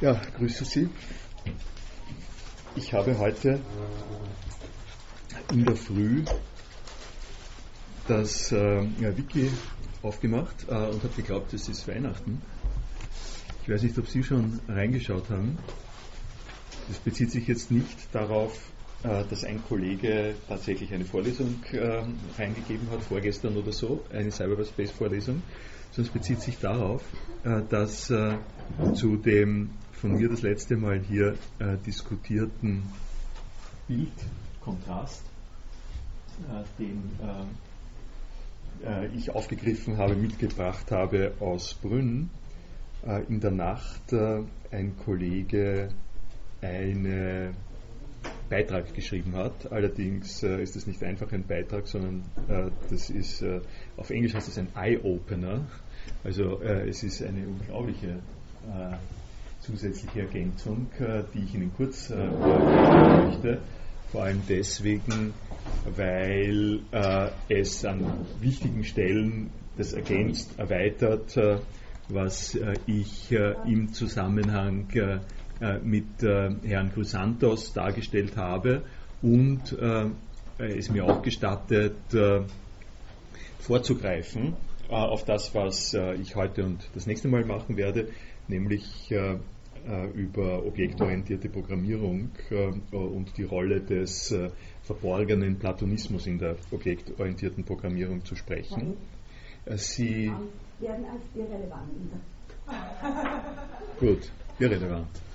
Ja, grüße Sie. Ich habe heute in der Früh das äh, Wiki aufgemacht äh, und habe geglaubt, es ist Weihnachten. Ich weiß nicht, ob Sie schon reingeschaut haben. Das bezieht sich jetzt nicht darauf, dass ein Kollege tatsächlich eine Vorlesung äh, reingegeben hat, vorgestern oder so, eine Cyberspace-Vorlesung, sondern es bezieht sich darauf, äh, dass äh, zu dem von mir das letzte Mal hier äh, diskutierten Bildkontrast, äh, den äh, äh, ich aufgegriffen habe, mitgebracht habe aus Brünn, äh, in der Nacht äh, ein Kollege einen Beitrag geschrieben hat. Allerdings äh, ist es nicht einfach ein Beitrag, sondern das ist, auf Englisch heißt es ein Eye-Opener. Also es ist eine unglaubliche zusätzliche Ergänzung, äh, die ich Ihnen kurz äh, möchte. Vor allem deswegen, weil äh, es an wichtigen Stellen das ergänzt, erweitert, äh, was äh, ich äh, im Zusammenhang mit Herrn Crusantos dargestellt habe und es mir auch gestattet, vorzugreifen auf das, was ich heute und das nächste Mal machen werde, nämlich äh, äh, über objektorientierte Programmierung äh, und die Rolle des verborgenen Platonismus in der objektorientierten Programmierung zu sprechen. Sie werden als irrelevant. Gut, irrelevant.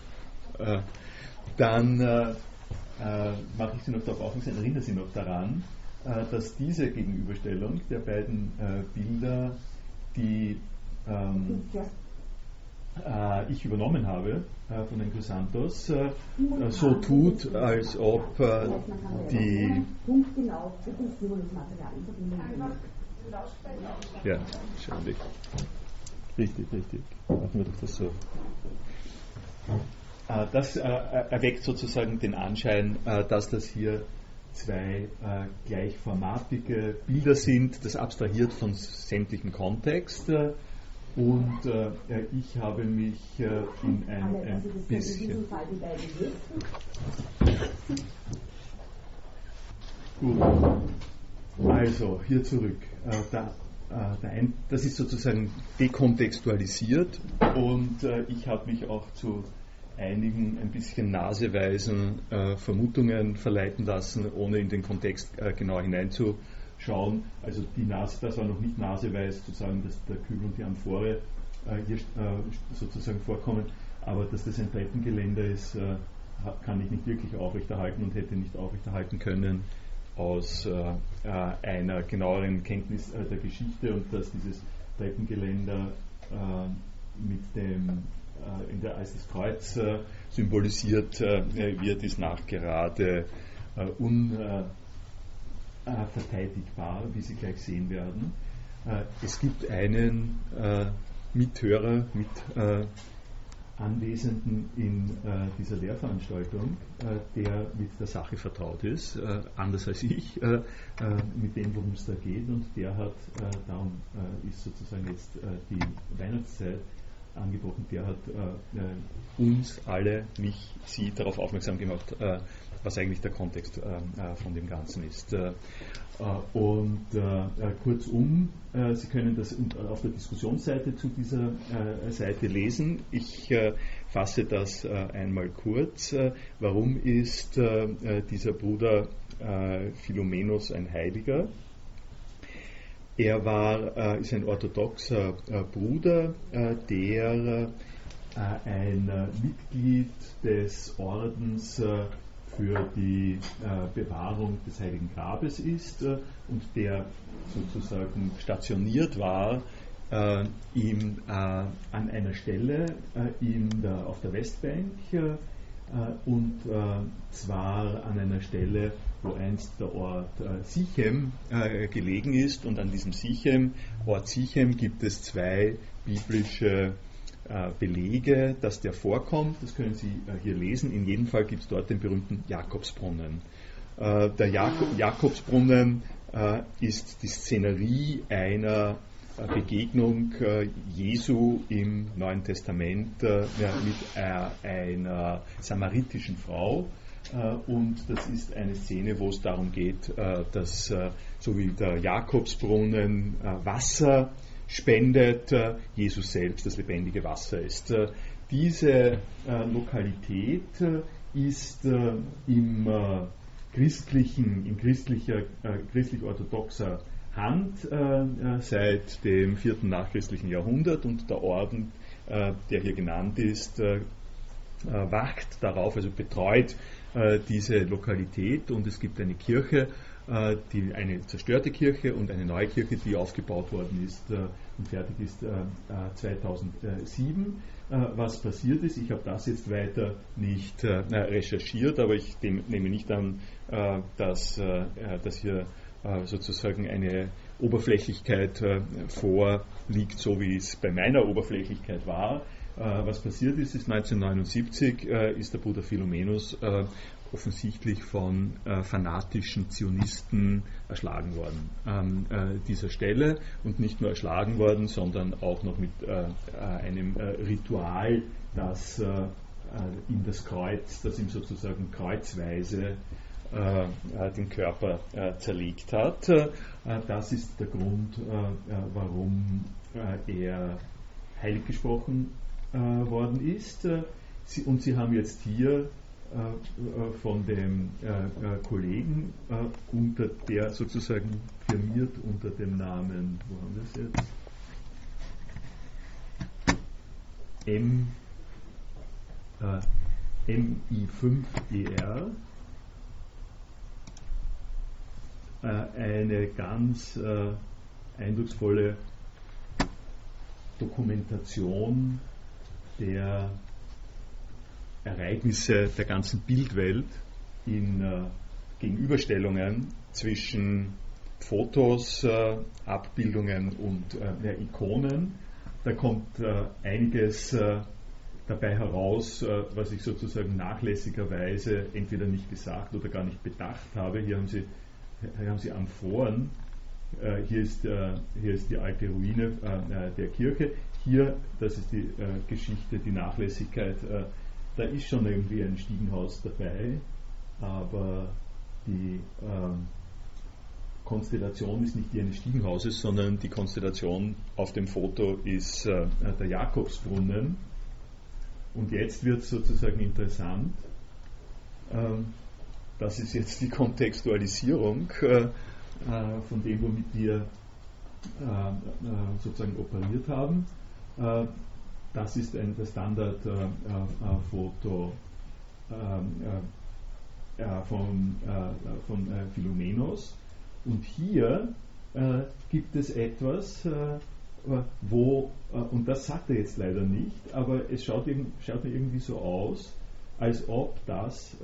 Dann mache ich Sie noch darauf aufmerksam, erinnere Sie noch daran, dass diese Gegenüberstellung der beiden Bilder die ähm, äh, ich übernommen habe äh, von den Chrysanthos, äh, so tut, als ob äh, die. Ja, schaulich. Richtig, richtig. Machen wir doch das so. Äh, das äh, erweckt sozusagen den Anschein, dass das hier zwei gleichformatige Bilder sind, das abstrahiert von sämtlichem Kontext und äh, ich habe mich äh, in ein, ein bisschen. Gut. Also, hier zurück. Äh, da, äh, ein, das ist sozusagen dekontextualisiert und äh, ich habe mich auch zu einigen ein bisschen naseweisen äh, Vermutungen verleiten lassen, ohne in den Kontext genau hineinzuschauen schauen. Also die Nase, das war noch nicht naseweis zu sagen, dass der Kübel und die Amphore äh, hier äh, sozusagen vorkommen, aber dass das ein Treppengeländer ist, äh, kann ich nicht wirklich aufrechterhalten und hätte nicht aufrechterhalten können aus äh, äh, einer genaueren Kenntnis äh, der Geschichte und dass dieses Treppengeländer mit dem in der das Kreuz symbolisiert wird, ist nachgerade un äh, verteidigbar, wie Sie gleich sehen werden. Äh, es gibt einen äh, Mithörer, mit äh, Anwesenden in äh, dieser Lehrveranstaltung, äh, der mit der Sache vertraut ist, anders als ich, mit dem, worum es da geht. Und der hat, darum ist sozusagen jetzt die Weihnachtszeit angebrochen, der hat uns alle, mich, Sie darauf aufmerksam gemacht, was eigentlich der Kontext äh, äh, von dem Ganzen ist. Äh, und kurzum, Sie können das auf der Diskussionsseite zu dieser Seite lesen. Ich fasse das einmal kurz. Warum ist dieser Bruder Philomenos ein Heiliger? Er war, ist ein orthodoxer Bruder, der ein Mitglied des Ordens für die äh, Bewahrung des Heiligen Grabes ist äh, und der sozusagen stationiert war äh, im, äh, an einer Stelle äh, der, auf der Westbank äh, und zwar an einer Stelle, wo einst der Ort Sichem gelegen ist und an diesem Sichem, Ort Sichem gibt es zwei biblische äh, Belege, dass der vorkommt. Das können Sie äh, hier lesen. In jedem Fall gibt es dort den berühmten Jakobsbrunnen. Äh, der Jak Jakobsbrunnen ist die Szenerie einer Begegnung Jesu im Neuen Testament mit einer samaritischen Frau. Und das ist eine Szene, wo es darum geht, dass so wie der Jakobsbrunnen Wasser spendet, Jesus selbst das lebendige Wasser ist. Diese Lokalität ist im christlichen, in christlicher, christlich-orthodoxer Hand äh, äh, seit dem vierten nachchristlichen Jahrhundert und der Orden, äh, der hier genannt ist, äh, äh, wacht darauf, also betreut äh, diese Lokalität und es gibt eine Kirche, die, eine zerstörte Kirche und eine neue Kirche, die aufgebaut worden ist und fertig ist 2007. was passiert ist, ich habe das jetzt weiter nicht recherchiert, aber ich nehme nicht an, dass, dass hier äh, sozusagen eine Oberflächlichkeit äh, vorliegt, so wie es bei meiner Oberflächlichkeit war. Äh, was passiert ist, ist 1979 ist der Bruder Philomenus offensichtlich von fanatischen Zionisten erschlagen worden an dieser Stelle und nicht nur erschlagen worden, sondern auch noch mit einem Ritual, das ihm das Kreuz, das ihm sozusagen kreuzweise äh, den Körper äh, zerlegt hat. Äh, das ist der Grund, warum er heilig gesprochen worden ist. und Sie haben jetzt hier von dem Kollegen unter der sozusagen firmiert unter dem Namen, wo haben wir es jetzt? M, MI5ER Äh, eine ganz äh, eindrucksvolle Dokumentation der Ereignisse der ganzen Bildwelt in äh, Gegenüberstellungen zwischen Fotos, äh, Abbildungen und äh, Ikonen. Da kommt äh, einiges dabei heraus, was ich sozusagen nachlässigerweise entweder nicht gesagt oder gar nicht bedacht habe. Hier haben Sie hier haben Sie Amphoren. Äh, hier, ist, äh, hier ist die alte Ruine äh, der Kirche. Hier, das ist die Geschichte, die Nachlässigkeit. da ist schon irgendwie ein Stiegenhaus dabei, aber die ähm, Konstellation ist nicht die eines Stiegenhauses, sondern die Konstellation auf dem Foto ist äh, der Jakobsbrunnen. Und jetzt wird es sozusagen interessant. Ähm, das ist jetzt die Kontextualisierung äh, äh, von dem, womit wir äh, sozusagen operiert haben. Das ist ein, Standardfoto von, von Philomenos. Und hier gibt es etwas, wo, und das sagt er jetzt leider nicht, aber es schaut, schaut irgendwie so aus, als ob das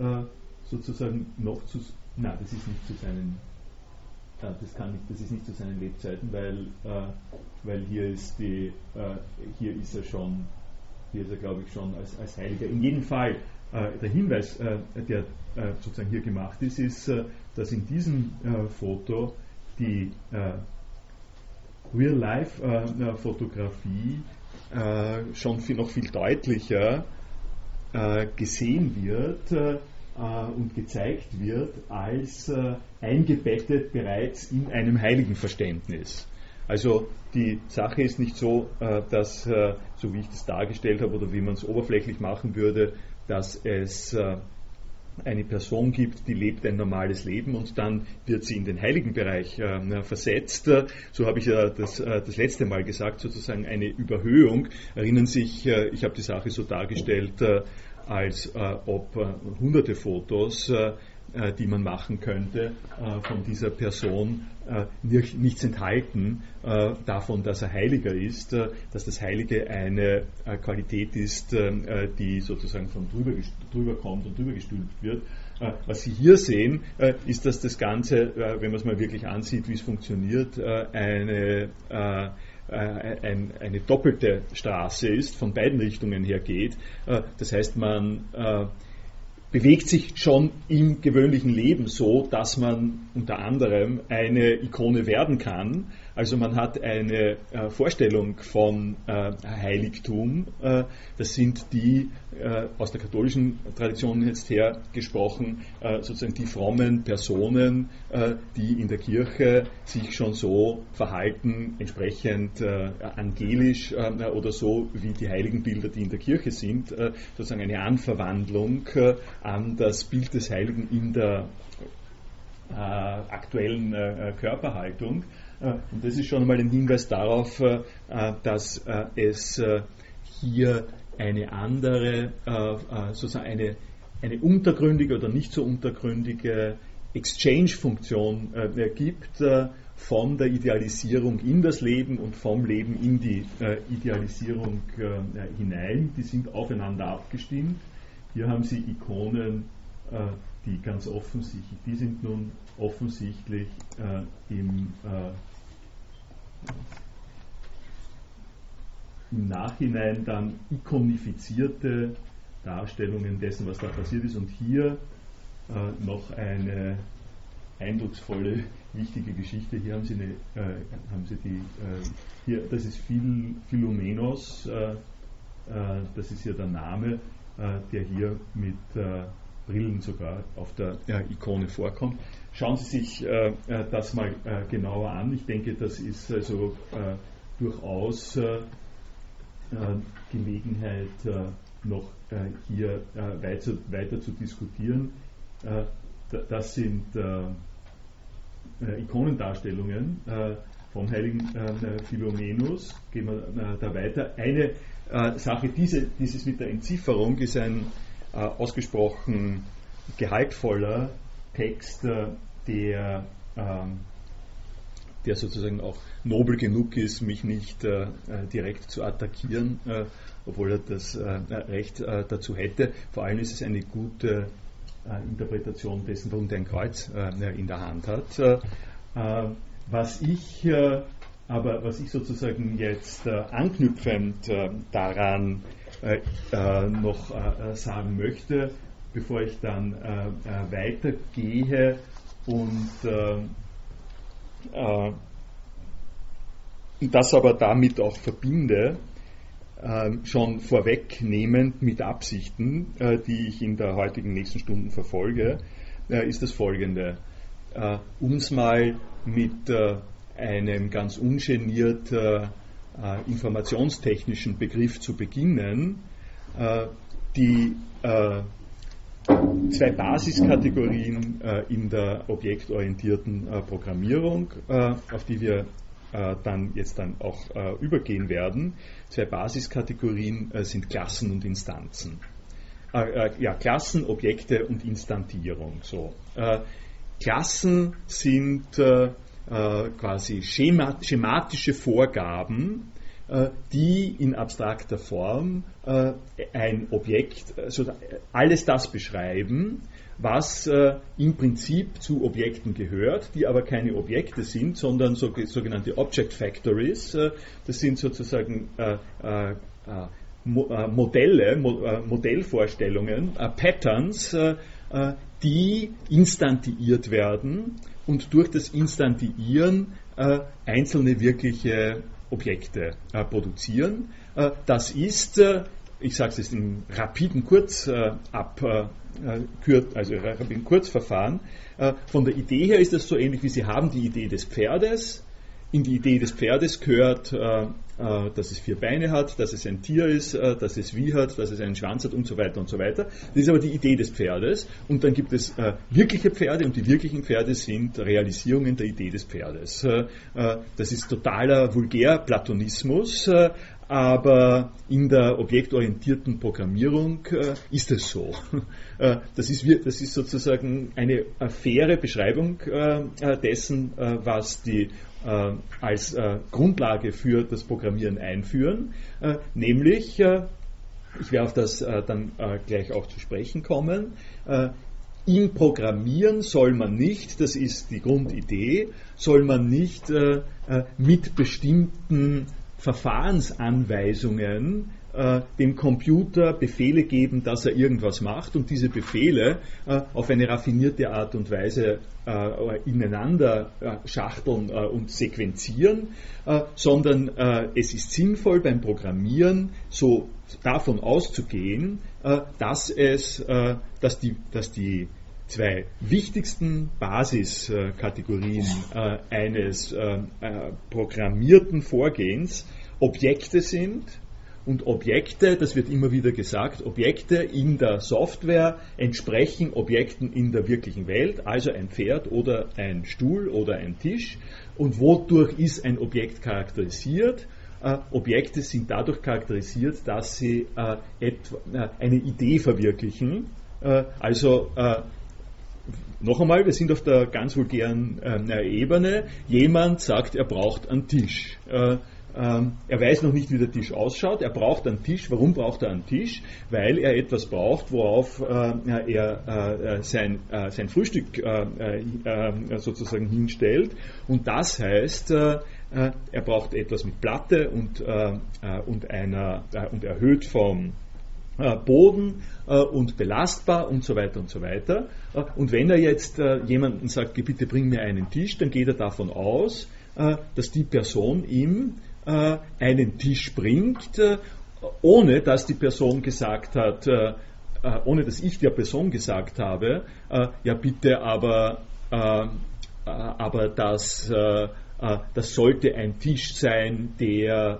sozusagen noch zu, nein, das ist nicht zu seinen, äh, das kann nicht, das ist nicht zu seinen Lebzeiten, weil, äh, weil hier ist die, äh, hier ist er schon, hier ist er glaube ich schon als, als Heiliger. In jedem Fall, äh, der Hinweis, der sozusagen hier gemacht ist, ist, dass in diesem Foto die Real-Life-Fotografie schon viel, noch viel deutlicher gesehen wird und gezeigt wird als äh, eingebettet bereits in einem Heiligenverständnis. Also die Sache ist nicht so, äh, dass, so wie ich das dargestellt habe oder wie man es oberflächlich machen würde, dass es eine Person gibt, die lebt ein normales Leben und dann wird sie in den Heiligenbereich äh, versetzt. So habe ich ja das, äh, das letzte Mal gesagt, sozusagen eine Überhöhung. Erinnern sich, äh, ich habe die Sache so dargestellt, als äh, ob äh, hunderte Fotos, äh, die man machen könnte, von dieser Person nichts enthalten davon, dass er Heiliger ist, dass das Heilige eine Qualität ist, die sozusagen von drüber, drüber kommt und drüber gestülpt wird. Was Sie hier sehen, ist, dass das Ganze, wenn man es mal wirklich ansieht, wie es funktioniert, eine äh, ein, eine doppelte Straße ist, von beiden Richtungen her geht. Äh, das heißt, man äh, bewegt sich schon im gewöhnlichen Leben so, dass man unter anderem eine Ikone werden kann. Also man hat eine äh, Vorstellung von äh, Heiligtum. Äh, das sind die äh, aus der katholischen Tradition jetzt her gesprochen, äh, sozusagen die frommen Personen, äh, die in der Kirche sich schon so verhalten, entsprechend angelisch oder so wie die Heiligenbilder, die in der Kirche sind, sozusagen eine Anverwandlung an das Bild des Heiligen in der aktuellen Körperhaltung. Und das ist schon einmal ein Hinweis darauf, dass es hier eine andere, sozusagen eine, eine untergründige oder nicht so untergründige Exchange-Funktion gibt von der Idealisierung in das Leben und vom Leben in die Idealisierung hinein. Die sind aufeinander abgestimmt. Hier haben Sie Ikonen, die ganz offensichtlich, die sind nun offensichtlich im im Nachhinein dann ikonifizierte Darstellungen dessen, was da passiert ist. Und hier äh, noch eine eindrucksvolle, wichtige Geschichte. Hier haben Sie, eine, äh, haben Sie die, äh, hier, das ist Phil, Philomenos, äh, äh, das ist ja der Name, äh, der hier mit Brillen sogar auf der Ikone vorkommt. Schauen Sie sich das mal genauer an. Ich denke, das ist also durchaus Gelegenheit, noch hier weiter, weiter zu diskutieren. Das sind Ikonendarstellungen vom heiligen Philomenus. Gehen wir da weiter. Eine Sache, diese, dieses mit der Entzifferung ist ein ausgesprochen gehaltvoller Text, der ähm, der sozusagen auch nobel genug ist, mich nicht äh, äh, direkt zu attackieren, äh, obwohl er das äh, Recht äh, dazu hätte. Vor allem ist es eine gute äh, Interpretation dessen, warum der ein Kreuz in der Hand hat. was ich aber was ich sozusagen jetzt anknüpfend daran noch sagen möchte, bevor ich dann weitergehe und äh, das aber damit auch verbinde, äh, schon vorwegnehmend mit Absichten, äh, die ich in der heutigen nächsten Stunden verfolge, äh, ist das folgende. Äh, um es mal mit äh, einem ganz ungeniert informationstechnischen Begriff zu beginnen, die zwei Basiskategorien äh, in der objektorientierten äh, Programmierung, äh, auf die wir dann jetzt dann auch übergehen werden. Zwei Basiskategorien sind Klassen und Instanzen. ja, Klassen, Objekte und Instantierung. So. Klassen sind quasi schematische Vorgaben, die in abstrakter Form äh, ein Objekt, also alles das beschreiben, was im Prinzip zu Objekten gehört, die aber keine Objekte sind, sondern sogenannte Object Factories. das sind sozusagen Modelle, Modellvorstellungen, Patterns, die instantiiert werden und durch das Instantiieren einzelne wirkliche Objekte äh, produzieren. Äh, das ist, äh, ich sage es jetzt im rapiden Kurz ab, äh, also rapiden Kurzverfahren, von der Idee her ist das so ähnlich wie Sie haben die Idee des Pferdes. In die Idee des Pferdes gehört dass es vier Beine hat, dass es ein Tier ist, äh, dass es wie hat, dass es einen Schwanz hat und so weiter und so weiter. Das ist aber die Idee des Pferdes. Und dann gibt es äh, wirkliche Pferde und die wirklichen Pferde sind Realisierungen der Idee des Pferdes. das ist totaler Vulgär-Platonismus, aber in der objektorientierten Programmierung äh, ist es so. Äh, das, ist, das, ist, sozusagen eine faire Beschreibung äh, dessen, was die äh, als äh, Grundlage für das Programmieren einführen, äh, nämlich, äh, ich werde auf das äh, dann äh, gleich auch zu sprechen kommen, im Programmieren soll man nicht, das ist die Grundidee, soll man nicht mit bestimmten Verfahrensanweisungen äh, dem Computer Befehle geben, dass er irgendwas macht und diese Befehle äh, auf eine raffinierte Art und Weise äh, ineinander schachteln und sequenzieren, sondern es ist sinnvoll beim Programmieren so davon auszugehen, dass es, dass die, dass die zwei wichtigsten Basiskategorien eines programmierten Vorgehens Objekte sind und Objekte, das wird immer wieder gesagt, Objekte in der Software entsprechen Objekten in der wirklichen Welt, also ein Pferd oder ein Stuhl oder ein Tisch. Und wodurch ist ein Objekt charakterisiert? Äh, Objekte sind dadurch charakterisiert, dass sie äh, etwa, äh, eine Idee verwirklichen. Äh, also äh, noch einmal, wir sind auf der ganz vulgären äh, Ebene. Jemand sagt, er braucht einen Tisch. Ähm, er weiß noch nicht, wie der Tisch ausschaut. Er braucht einen Tisch. Warum braucht er einen Tisch? Weil er etwas braucht, worauf äh, er äh, sein, äh, sein Frühstück äh, äh, sozusagen hinstellt. Und das heißt, er braucht etwas mit Platte und, und, einer, und erhöht vom Boden und belastbar und so weiter und so weiter. Und wenn er jetzt jemanden sagt, bitte bring mir einen Tisch, dann geht er davon aus, dass die Person ihm äh, einen Tisch bringt, äh, ohne dass die Person gesagt hat, äh, ohne dass ich der Person gesagt habe, ja bitte, aber, aber das, das sollte ein Tisch sein, der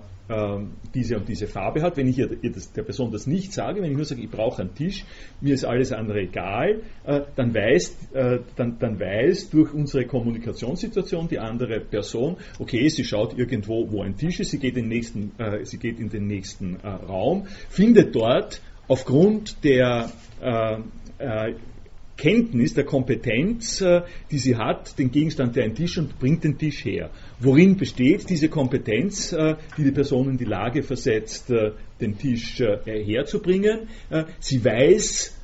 diese und diese Farbe hat. Wenn ich ihr, das, der Person das nicht sage, wenn ich nur sage, ich brauche einen Tisch, mir ist alles andere egal, äh, dann, weiß, äh, dann, dann weiß durch unsere Kommunikationssituation die andere Person, okay, sie schaut irgendwo, wo ein Tisch ist, sie geht in den nächsten, äh, sie geht in den nächsten Raum, findet dort aufgrund der Kenntnis, der Kompetenz, äh, die sie hat, den Gegenstand der ein Tisch und bringt den Tisch her. Worin besteht diese Kompetenz, äh, die die Person in die Lage versetzt, äh, den Tisch herzubringen? Sie weiß,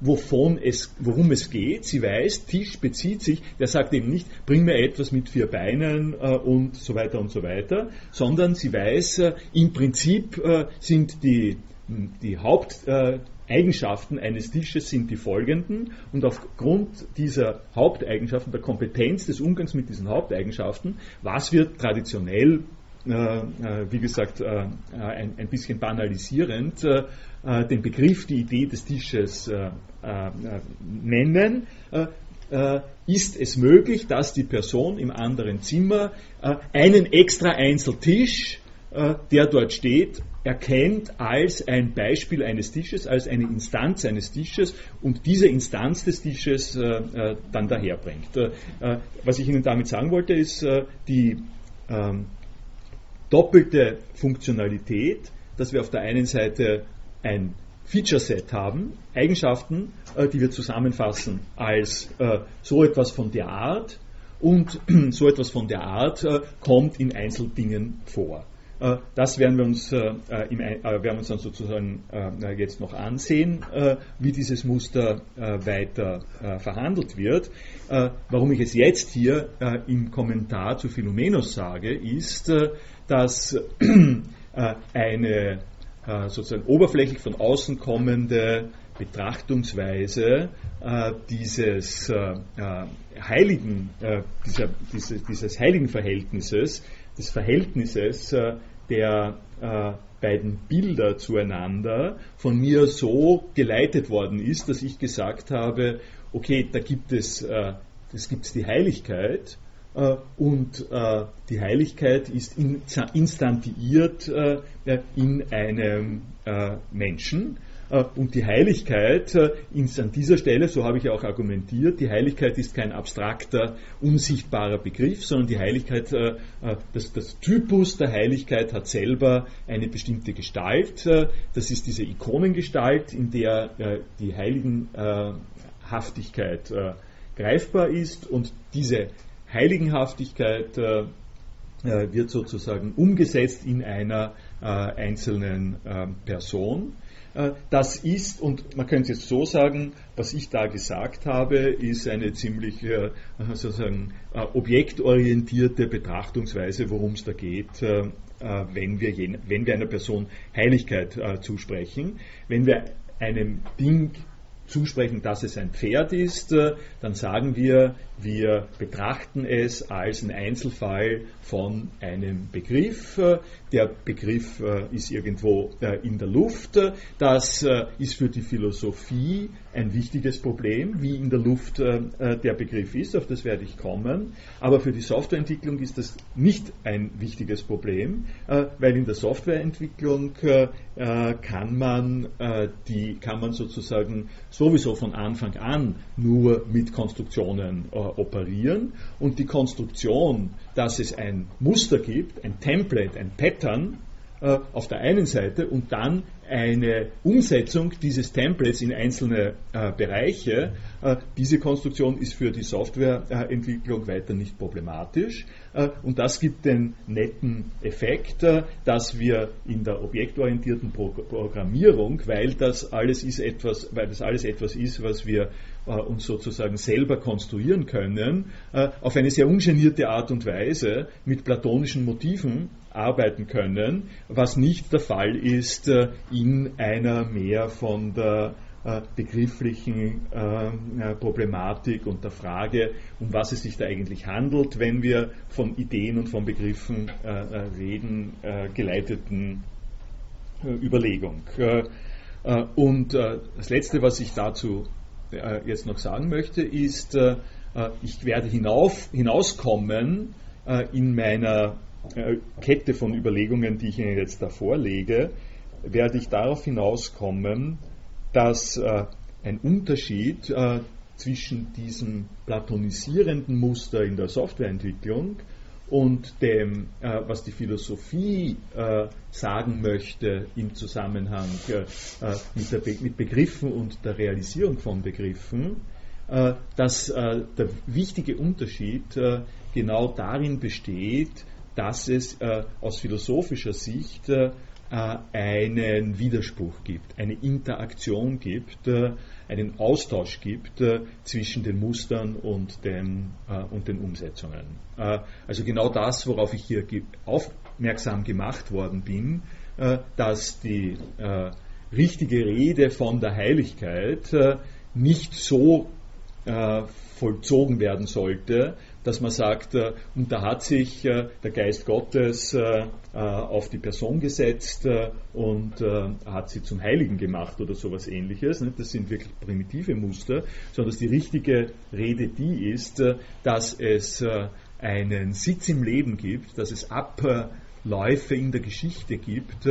wovon es, worum es geht. Sie weiß, Tisch bezieht sich, der sagt eben nicht, bring mir etwas mit vier Beinen und so weiter und so weiter, sondern sie weiß, im Prinzip sind die, die Haupt, Eigenschaften eines Tisches sind die folgenden. Und aufgrund dieser Haupteigenschaften, der Kompetenz des Umgangs mit diesen Haupteigenschaften, was wird traditionell, äh, äh wie gesagt, äh, ein, ein, bisschen banalisierend, äh, äh den Begriff, die Idee des Tisches äh, nennen, ist es möglich, dass die Person im anderen Zimmer einen extra Einzeltisch, der dort steht, erkennt als ein Beispiel eines Tisches, als eine Instanz eines Tisches und diese Instanz des Tisches äh, äh dann daherbringt. Äh, äh, was ich Ihnen damit sagen wollte, ist äh, die ähm, doppelte Funktionalität, dass wir auf der einen Seite ein Feature-Set haben, Eigenschaften, äh, die wir zusammenfassen als so etwas von der Art und so etwas von der Art kommt in Einzeldingen vor. Äh, das werden wir uns, äh, im, werden uns dann sozusagen äh, jetzt noch ansehen, wie dieses Muster weiter verhandelt wird. Warum ich es jetzt hier im Kommentar zu Philomenos sage, ist, dass eine sozusagen oberflächlich von außen kommende Betrachtungsweise dieses heiligen, dieser, dieses, dieses heiligen Verhältnisses, des Verhältnisses der äh, beiden Bilder zueinander von mir so geleitet worden ist, dass ich gesagt habe, okay, da gibt es, äh, das gibt die Heiligkeit äh, und äh, die Heiligkeit ist in, instantiiert äh, in einem äh, Menschen und die Heiligkeit äh, ist an dieser Stelle, so habe ich auch argumentiert, die Heiligkeit ist kein abstrakter, unsichtbarer Begriff, sondern die Heiligkeit, äh, das, das Typus der Heiligkeit hat selber eine bestimmte Gestalt. Das ist diese Ikonengestalt, in der die Heiligenhaftigkeit greifbar ist und diese Heiligenhaftigkeit wird sozusagen umgesetzt in einer einzelnen Person. Äh, das ist, und man könnte es so sagen, was ich da gesagt habe, ist eine ziemlich äh, sozusagen äh, objektorientierte Betrachtungsweise, worum es da geht, wenn, wir wenn wir einer Person Heiligkeit zusprechen. Wenn wir einem Ding zusprechen, dass es ein Pferd ist, äh, dann sagen wir, wir betrachten es als ein Einzelfall von einem Begriff. Der Begriff äh, ist irgendwo äh, in der Luft. Das ist für die Philosophie ein wichtiges Problem, wie in der Luft der Begriff ist. Auf das werde ich kommen. Aber für die Softwareentwicklung ist das nicht ein wichtiges Problem, weil in der Softwareentwicklung kann man die, kann man sozusagen sowieso von Anfang an nur mit Konstruktionen äh, operieren und die Konstruktion, dass es ein Muster gibt, ein Template, ein Pattern äh, auf der einen Seite und dann eine Umsetzung dieses Templates in einzelne äh, Bereiche. Äh, diese Konstruktion ist für die Softwareentwicklung weiter nicht problematisch. Äh, und das gibt den netten Effekt, äh, dass wir in der objektorientierten Pro Programmierung, weil das alles ist etwas, weil das alles etwas ist, was wir uns sozusagen selber konstruieren können, auf eine sehr ungenierte Art und Weise mit platonischen Motiven arbeiten können, was nicht der Fall ist in einer mehr von der äh, begrifflichen äh, Problematik und der Frage, um was es sich da eigentlich handelt, wenn wir von Ideen und von Begriffen äh, reden, geleiteten Überlegung. und das Letzte, was ich dazu jetzt noch sagen möchte, ist, ich werde hinauf, hinauskommen in meiner Kette von Überlegungen, die ich Ihnen jetzt da vorlege, werde ich darauf hinauskommen, dass äh, ein Unterschied äh, zwischen diesem platonisierenden Muster in der Softwareentwicklung und dem, äh, was die Philosophie äh, sagen möchte im Zusammenhang äh, äh mit, Be mit, Begriffen und der Realisierung von Begriffen, äh, dass äh, der wichtige Unterschied genau darin besteht, dass es aus philosophischer Sicht äh, einen Widerspruch gibt, eine Interaktion gibt, äh, einen Austausch gibt äh, zwischen den Mustern und den, und den Umsetzungen. Also genau das, worauf ich hier aufmerksam gemacht worden bin, dass die richtige Rede von der Heiligkeit nicht so vollzogen werden sollte, dass man sagt, äh, und da hat sich äh, der Geist Gottes äh, auf die Person gesetzt und hat sie zum Heiligen gemacht oder sowas ähnliches. Das sind wirklich primitive Muster, sondern dass die richtige Rede die ist, dass es einen Sitz im Leben gibt, dass es Abläufe in der Geschichte gibt,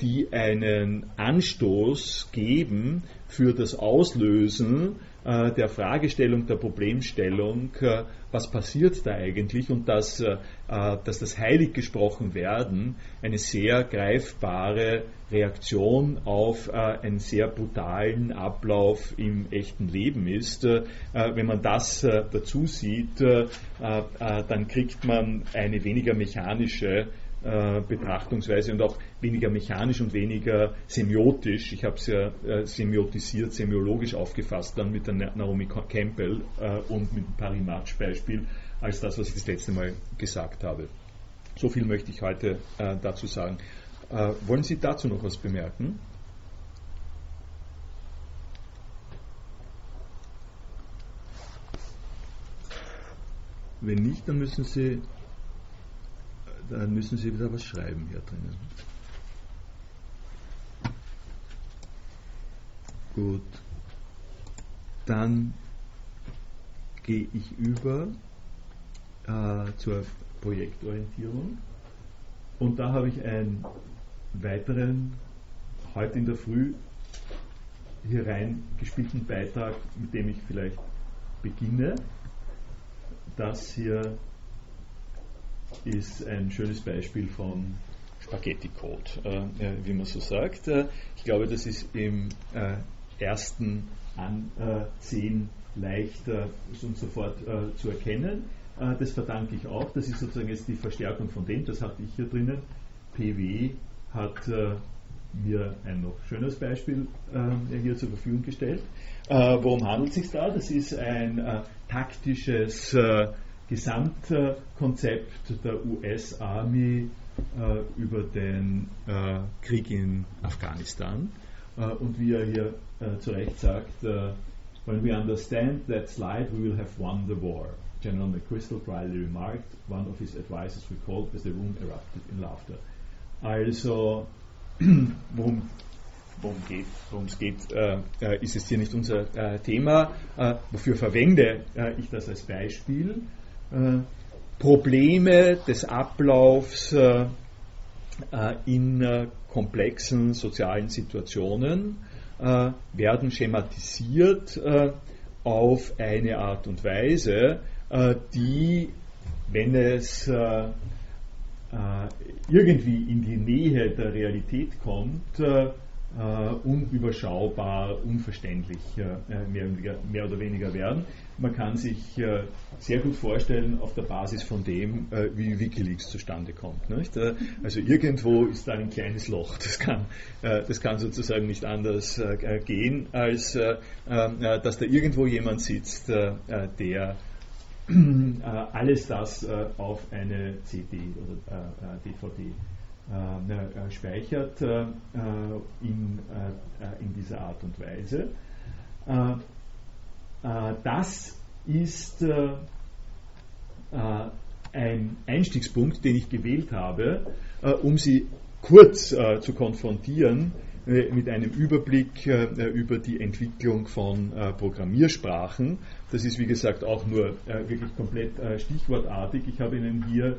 die einen Anstoß geben für das Auslösen der Fragestellung, der Problemstellung, äh, was passiert da eigentlich und dass, äh, dass das heilig gesprochen werden eine sehr greifbare Reaktion auf einen sehr brutalen Ablauf im echten Leben ist. Wenn man das dazu sieht, dann kriegt man eine weniger mechanische äh, Betrachtungsweise und auch weniger mechanisch und weniger semiotisch. Ich habe es ja äh, semiotisiert, semiologisch aufgefasst, dann mit der Naomi Campbell äh, und mit dem Parimatch-Beispiel, als das, was ich das letzte Mal gesagt habe. So viel möchte ich heute äh, dazu sagen. Äh, wollen Sie dazu noch was bemerken? Wenn nicht, dann müssen Sie dann müssen Sie wieder was schreiben hier drinnen. Gut. Dann gehe ich über äh, zur Projektorientierung. Und da habe ich einen weiteren, heute in der Früh hier reingespielten Beitrag, mit dem ich vielleicht beginne. Das hier ist ein schönes Beispiel von Spaghetti-Code, äh, wie man so sagt. Äh, ich glaube, das ist im äh, ersten Ansehen leicht äh, und sofort äh, zu erkennen. Äh, das verdanke ich auch. Das ist sozusagen jetzt die Verstärkung von dem, das hatte ich hier drinnen. PW hat mir ein noch schönes Beispiel hier zur Verfügung gestellt. worum handelt es sich da? Das ist ein taktisches Gesamtkonzept der US Army über den Krieg in Afghanistan. und wie er hier zu Recht sagt, When we understand that slide, we will have won the war. General McChrystal dryly remarked, one of his advisors recalled as the room erupted in laughter. Also, worum worum geht, es geht, äh, äh, ist es hier nicht unser äh, Thema. Äh, wofür verwende äh, ich das als Beispiel? Äh, Probleme des Ablaufs in komplexen sozialen Situationen werden schematisiert auf eine Art und Weise, die, wenn es irgendwie in die Nähe der Realität kommt, äh, unüberschaubar, unverständlich äh, mehr, oder weniger werden. Man kann sich äh, sehr gut vorstellen auf der Basis von dem, äh, wie Wikileaks zustande kommt. Nicht? Äh, also irgendwo ist da ein kleines Loch. Das kann, äh, das kann sozusagen nicht anders gehen, als dass da irgendwo jemand sitzt, der alles das auf eine CD oder DVD äh, äh, speichert äh, in, in dieser Art und Weise. Das ist ein Einstiegspunkt, den ich gewählt habe, um Sie kurz zu konfrontieren mit einem Überblick über die Entwicklung von Programmiersprachen. Das ist, wie gesagt, auch nur wirklich komplett stichwortartig. Ich habe Ihnen hier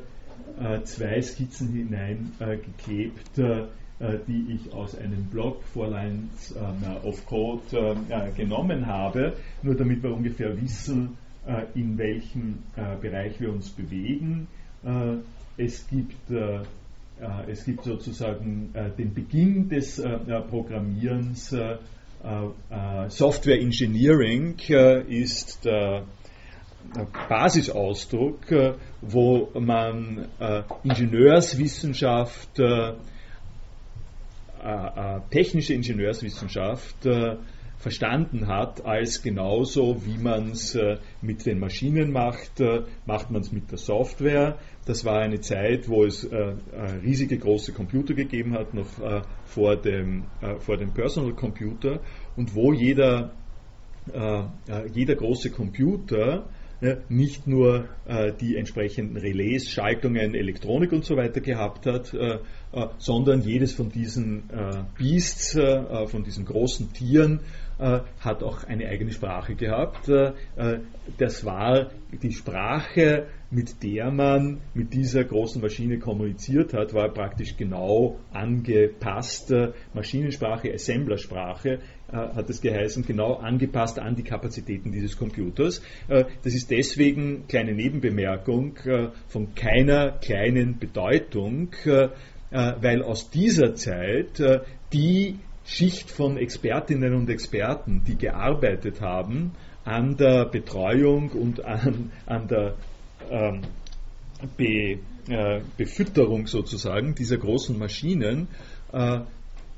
äh, zwei Skizzen hineingeklebt, äh, äh, die ich aus einem Blog Four Lines of Code genommen habe, nur damit wir ungefähr wissen, in welchem Bereich wir uns bewegen. es gibt es gibt sozusagen den Beginn des Programmierens. Software Engineering ist der Basisausdruck, äh, wo man äh, Ingenieurswissenschaft, äh, technische Ingenieurswissenschaft verstanden hat, als genauso wie man es mit den Maschinen macht, macht man es mit der Software. Das war eine Zeit, wo es riesige große Computer gegeben hat, noch vor dem, vor dem Personal Computer und wo jeder, jeder große Computer nicht nur äh, die entsprechenden Relais, Schaltungen, Elektronik und so weiter gehabt hat, äh, äh, sondern jedes von diesen Beasts, von diesen großen Tieren, hat auch eine eigene Sprache gehabt. das war die Sprache, mit der man mit dieser großen Maschine kommuniziert hat, war praktisch genau angepasst. Maschinensprache, Assemblersprache, äh, hat es geheißen, genau angepasst an die Kapazitäten dieses Computers. Äh, das ist deswegen, kleine Nebenbemerkung, äh, von keiner kleinen Bedeutung, weil aus dieser Zeit die Schicht von Expertinnen und Experten, die gearbeitet haben an der Betreuung und an, an der ähm, Be, äh, Befütterung sozusagen dieser großen Maschinen, äh,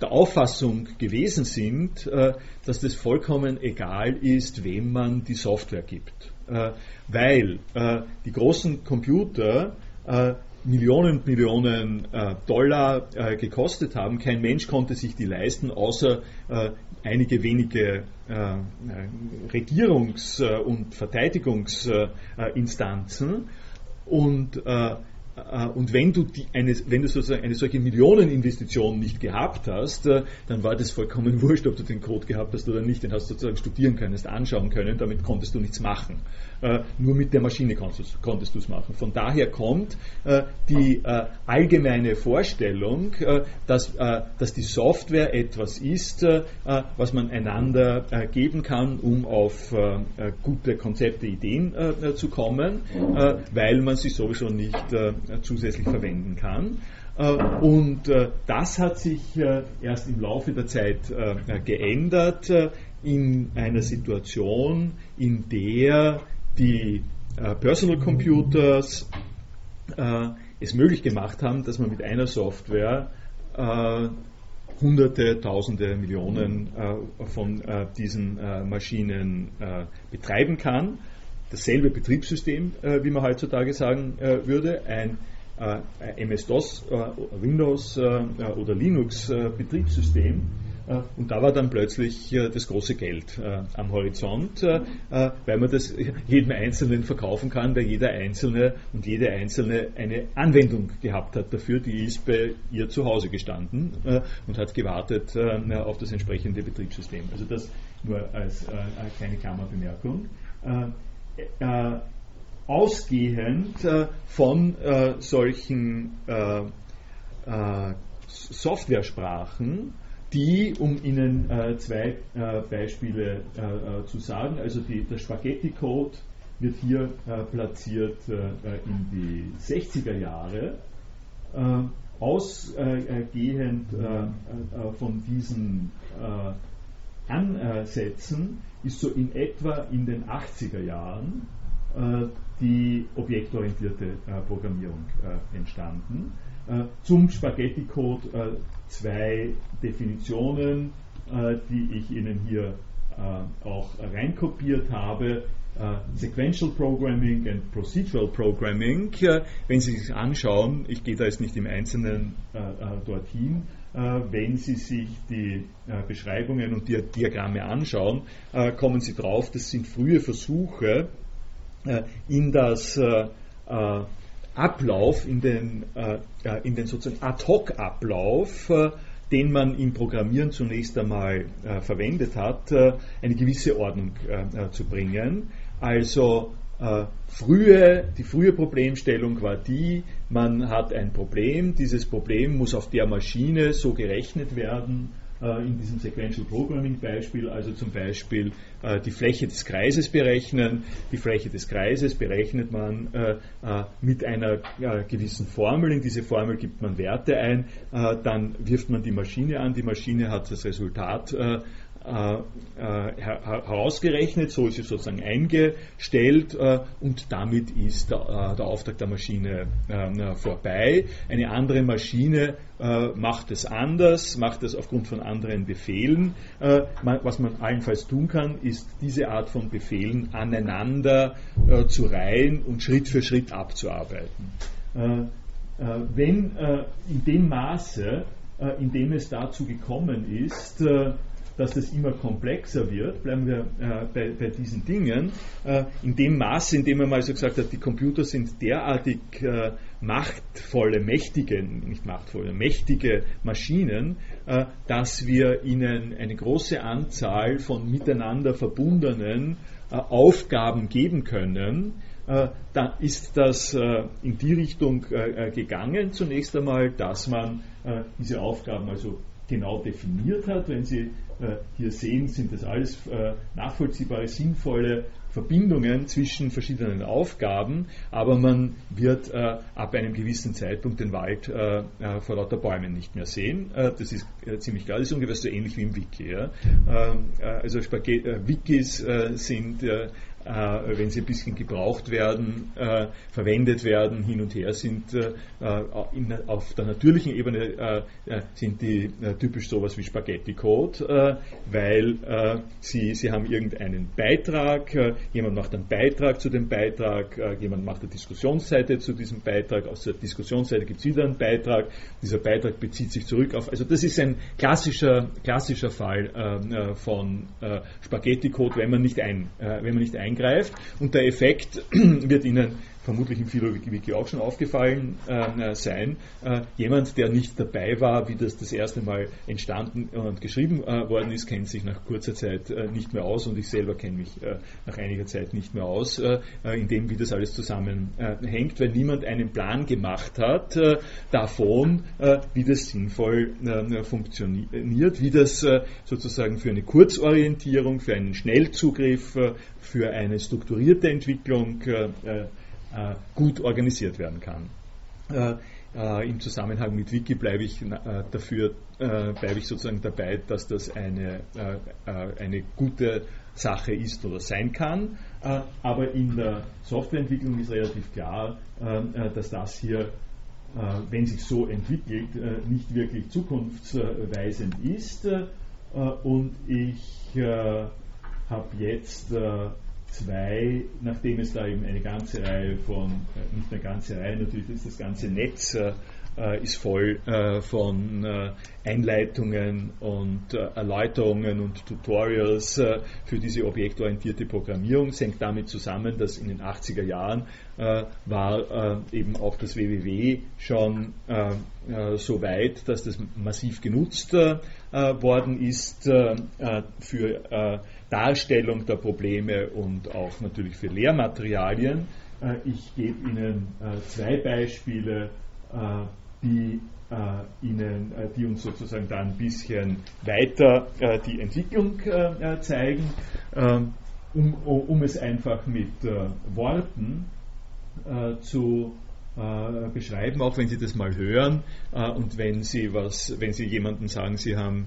der Auffassung gewesen sind, äh, dass das vollkommen egal ist, wem man die Software gibt. Äh, weil äh, die großen Computer Millionen und Millionen Dollar gekostet haben. Kein Mensch konnte sich die leisten, außer einige wenige Regierungs- und Verteidigungsinstanzen. Und äh, und wenn du, die, eine, wenn du sozusagen eine solche Millioneninvestition nicht gehabt hast, äh, dann war das vollkommen wurscht, ob du den Code gehabt hast oder nicht. Den hast du sozusagen studieren können, hast anschauen können, damit konntest du nichts machen. Äh, nur mit der Maschine konntest du es machen. Von daher kommt die allgemeine Vorstellung, dass, dass die Software etwas ist, was man einander geben kann, um auf gute Konzepte, Ideen zu kommen, weil man sie sowieso nicht äh, zusätzlich verwenden kann. Äh, und äh, das hat sich erst im Laufe der Zeit geändert in einer Situation, in der die Personal Computers es möglich gemacht haben, dass man mit einer Software Hunderte, Tausende, Millionen von diesen Maschinen betreiben kann. Dasselbe Betriebssystem, äh, wie man heutzutage sagen äh, würde, ein MS-DOS, Windows oder Linux Betriebssystem. äh, und da war dann plötzlich äh, das große Geld äh, am Horizont, weil man das jedem Einzelnen verkaufen kann, weil jeder Einzelne und jede Einzelne eine Anwendung gehabt hat dafür, die ist bei ihr zu Hause gestanden und hat gewartet auf das entsprechende Betriebssystem. Also das nur als kleine Klammerbemerkung. Ausgehend von solchen Softwaresprachen die, um Ihnen äh, zwei äh, Beispiele äh, äh zu sagen, also die, der Spaghetti-Code wird hier äh, platziert äh, in die 60er Jahre. ausgehend von diesen Ansätzen ist so in etwa in den 80er Jahren die objektorientierte Programmierung entstanden. zum Spaghetti-Code zwei Definitionen, äh, die ich Ihnen hier äh, auch reinkopiert habe. Sequential Programming und Procedural Programming. Wenn Sie sich anschauen, ich gehe da jetzt nicht im Einzelnen dorthin, wenn Sie sich die Beschreibungen und die Diagramme anschauen, kommen Sie drauf, das sind frühe Versuche, in das Ablauf, in den, äh, in den sozusagen Ad-Hoc-Ablauf, äh, den man im Programmieren zunächst einmal äh, verwendet hat, äh, eine gewisse Ordnung äh, äh, zu bringen. Also frühe, die frühe Problemstellung war die, man hat ein Problem, dieses Problem muss auf der Maschine so gerechnet werden, äh, in diesem Sequential Programming Beispiel, also zum Beispiel äh, die Fläche des Kreises berechnen. Die Fläche des Kreises berechnet man äh, mit einer gewissen Formel. In diese Formel gibt man Werte ein, dann wirft man die Maschine an. Die Maschine hat das Resultat äh, äh, herausgerechnet, so ist es sozusagen eingestellt äh, und damit ist der, der, Auftrag der Maschine vorbei. Eine andere Maschine macht es anders, macht es aufgrund von anderen Befehlen. was man allenfalls tun kann, ist diese Art von Befehlen aneinander zu reihen und Schritt für Schritt abzuarbeiten. wenn in dem Maße, in dem es dazu gekommen ist, dass das immer komplexer wird, bleiben wir äh, bei, bei, diesen Dingen, äh, in dem Maße, in dem man mal so gesagt hat, die Computer sind derartig äh, machtvolle, mächtige, nicht machtvolle, mächtige Maschinen, äh, dass wir ihnen eine große Anzahl von miteinander verbundenen äh, Aufgaben geben können, äh, dann ist das in die Richtung gegangen, zunächst einmal, dass man diese Aufgaben also genau definiert hat. Wenn Sie hier sehen, sind das alles äh, nachvollziehbare, sinnvolle Verbindungen zwischen verschiedenen Aufgaben, aber man wird äh, ab einem gewissen Zeitpunkt den Wald äh, äh, vor lauter Bäumen nicht mehr sehen. Äh, das ist ziemlich klar. Das ist ungefähr so ähnlich wie im Wiki. Ähm, also Wikis sind äh, wenn sie ein bisschen gebraucht werden, äh, verwendet werden, hin und her sind. Äh, in, auf der natürlichen Ebene sind die typisch sowas wie Spaghetti-Code, weil sie, sie haben irgendeinen Beitrag, jemand macht einen Beitrag zu dem Beitrag, jemand macht eine Diskussionsseite zu diesem Beitrag, aus der Diskussionsseite gibt es wieder einen Beitrag, dieser Beitrag bezieht sich zurück auf, also das ist ein klassischer, klassischer Fall von Spaghetti-Code, wenn man nicht, ein, wenn man nicht ein eingreift und der Effekt wird Ihnen vermutlich im Philo-Wiki auch schon aufgefallen äh, sein. Äh, jemand, der nicht dabei war, wie das das erste Mal entstanden und geschrieben äh, worden ist, kennt sich nach kurzer Zeit äh, nicht mehr aus und ich selber kenne mich äh, nach einiger Zeit nicht mehr aus, äh, in dem, wie das alles zusammenhängt, weil niemand einen Plan gemacht hat davon, wie das sinnvoll funktioniert, wie das sozusagen für eine Kurzorientierung, für einen Schnellzugriff, für eine strukturierte Entwicklung äh, gut organisiert werden kann. Äh, äh, Im Zusammenhang mit Wiki bleibe ich dafür, bleibe ich sozusagen dabei, dass das eine, eine gute Sache ist oder sein kann. aber in der Softwareentwicklung ist relativ klar, dass das hier, wenn sich so entwickelt, nicht wirklich zukunftsweisend ist. und ich habe jetzt 2, nachdem es da eben eine ganze Reihe von, äh, nicht eine ganze Reihe, natürlich ist das ganze Netz äh, äh, ist voll äh, von äh, Einleitungen und Erläuterungen und Tutorials für diese objektorientierte Programmierung. Es hängt damit zusammen, dass in den 80er Jahren war eben auch das WWW schon so weit, dass das massiv genutzt worden ist für Darstellung der Probleme und auch natürlich für Lehrmaterialien. Ich gebe Ihnen zwei Beispiele die äh, Ihnen, äh, die uns sozusagen da ein bisschen weiter äh, die Entwicklung äh, äh, zeigen, ähm, um, um, es einfach mit äh, Worten zu beschreiben, auch wenn Sie das mal hören und wenn Sie was, wenn Sie jemandem sagen, Sie haben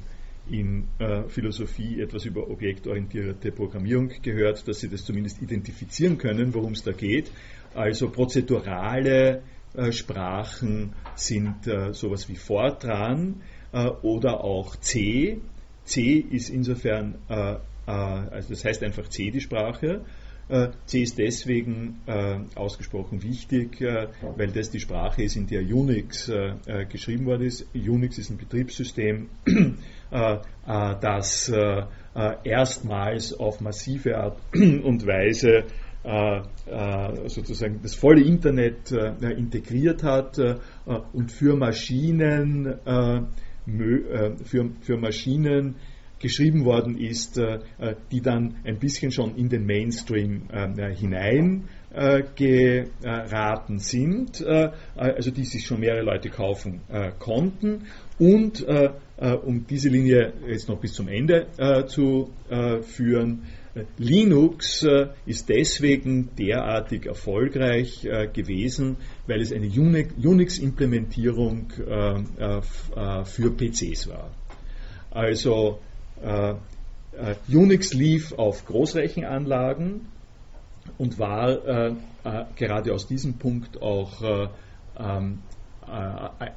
in Philosophie etwas über objektorientierte Programmierung gehört, dass Sie das zumindest identifizieren können, worum es da geht. Also prozedurale äh, Sprachen sind äh, sowas wie Fortran äh, oder auch C. C ist insofern, also das heißt einfach C die Sprache. C ist deswegen ausgesprochen wichtig, weil das die Sprache ist, in der Unix geschrieben worden ist. Unix ist ein Betriebssystem, das erstmals auf massive Art und Weise äh, äh, sozusagen das volle Internet äh, integriert hat und für Maschinen, für, für Maschinen geschrieben worden ist, die dann ein bisschen schon in den Mainstream hinein geraten sind, also die sich schon mehrere Leute kaufen konnten. Und um diese Linie jetzt noch bis zum Ende zu führen, Linux äh, ist deswegen derartig erfolgreich äh, gewesen, weil es eine Unix-Implementierung äh, für PCs war. Also Unix lief auf Großrechenanlagen und war gerade aus diesem Punkt auch ähm,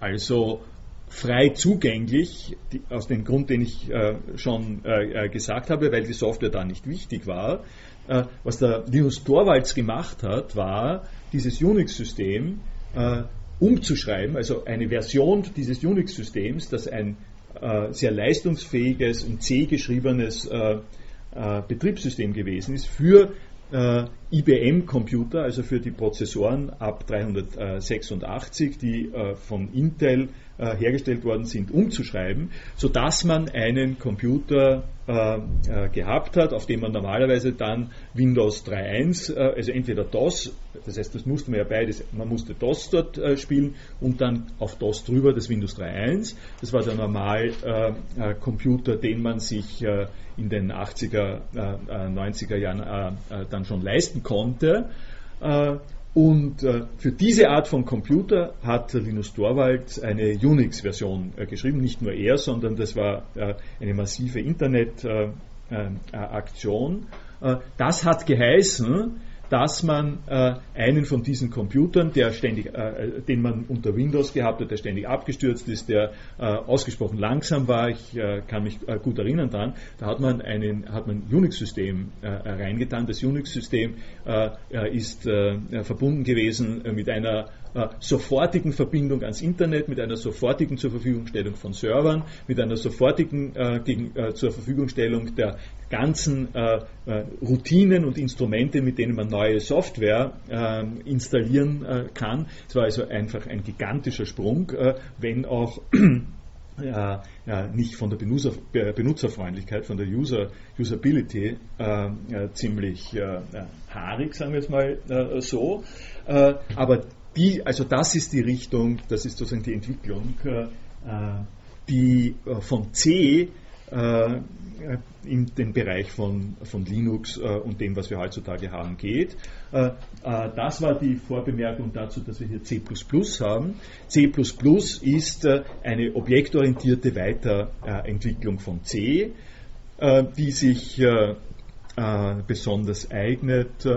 also frei zugänglich, die, aus dem Grund, den ich äh, schon äh, äh, gesagt habe, weil die Software da nicht wichtig war. Äh, was der Linus Torvalds gemacht hat, war, dieses Unix-System äh, umzuschreiben, also eine Version dieses Unix-Systems, das ein äh, sehr leistungsfähiges und C geschriebenes Betriebssystem gewesen ist, für IBM-Computer, also für die Prozessoren ab 386, die von Intel äh, hergestellt worden sind, umzuschreiben, sodass man einen Computer äh, äh, gehabt hat, auf dem man normalerweise dann Windows 3.1, äh, also entweder DOS, das heißt, das musste man ja beides, man musste DOS dort äh, spielen und dann auf DOS drüber das Windows 3.1. Das war der normal äh, Computer, den man sich in den 80er, 90er Jahren dann schon leisten konnte. Und äh, für diese Art von Computer hat Linus Torvalds eine Unix-Version äh, geschrieben. Nicht nur er, sondern das war äh, eine massive Internet-Aktion. Äh, äh, das hat geheißen, dass man äh, einen von diesen Computern, der ständig, äh, den man unter Windows gehabt hat, der ständig abgestürzt ist, der äh, ausgesprochen langsam war, ich äh, kann mich äh, gut erinnern daran, da hat man einen, hat man Unix-System äh, reingetan. Das Unix-System ist verbunden gewesen mit einer sofortigen Verbindung ans Internet, mit einer sofortigen zur Verfügungstellung von Servern, mit einer sofortigen gegen, zur Verfügungstellung der ganzen äh, äh, Routinen und Instrumente, mit denen man neue Software äh, installieren äh, kann. Es war also einfach ein gigantischer Sprung, äh, wenn auch ja, nicht von der Benutzer, Benutzerfreundlichkeit, von der User, Usability äh, ziemlich äh, haarig, sagen wir es mal äh, so. aber die, also das ist die Richtung, das ist sozusagen die Entwicklung, die von C äh, in den Bereich von, von Linux äh, und dem, was wir heutzutage haben, geht. Äh, das war die Vorbemerkung dazu, dass wir hier C haben. C ist eine objektorientierte Weiterentwicklung von C, die sich besonders eignet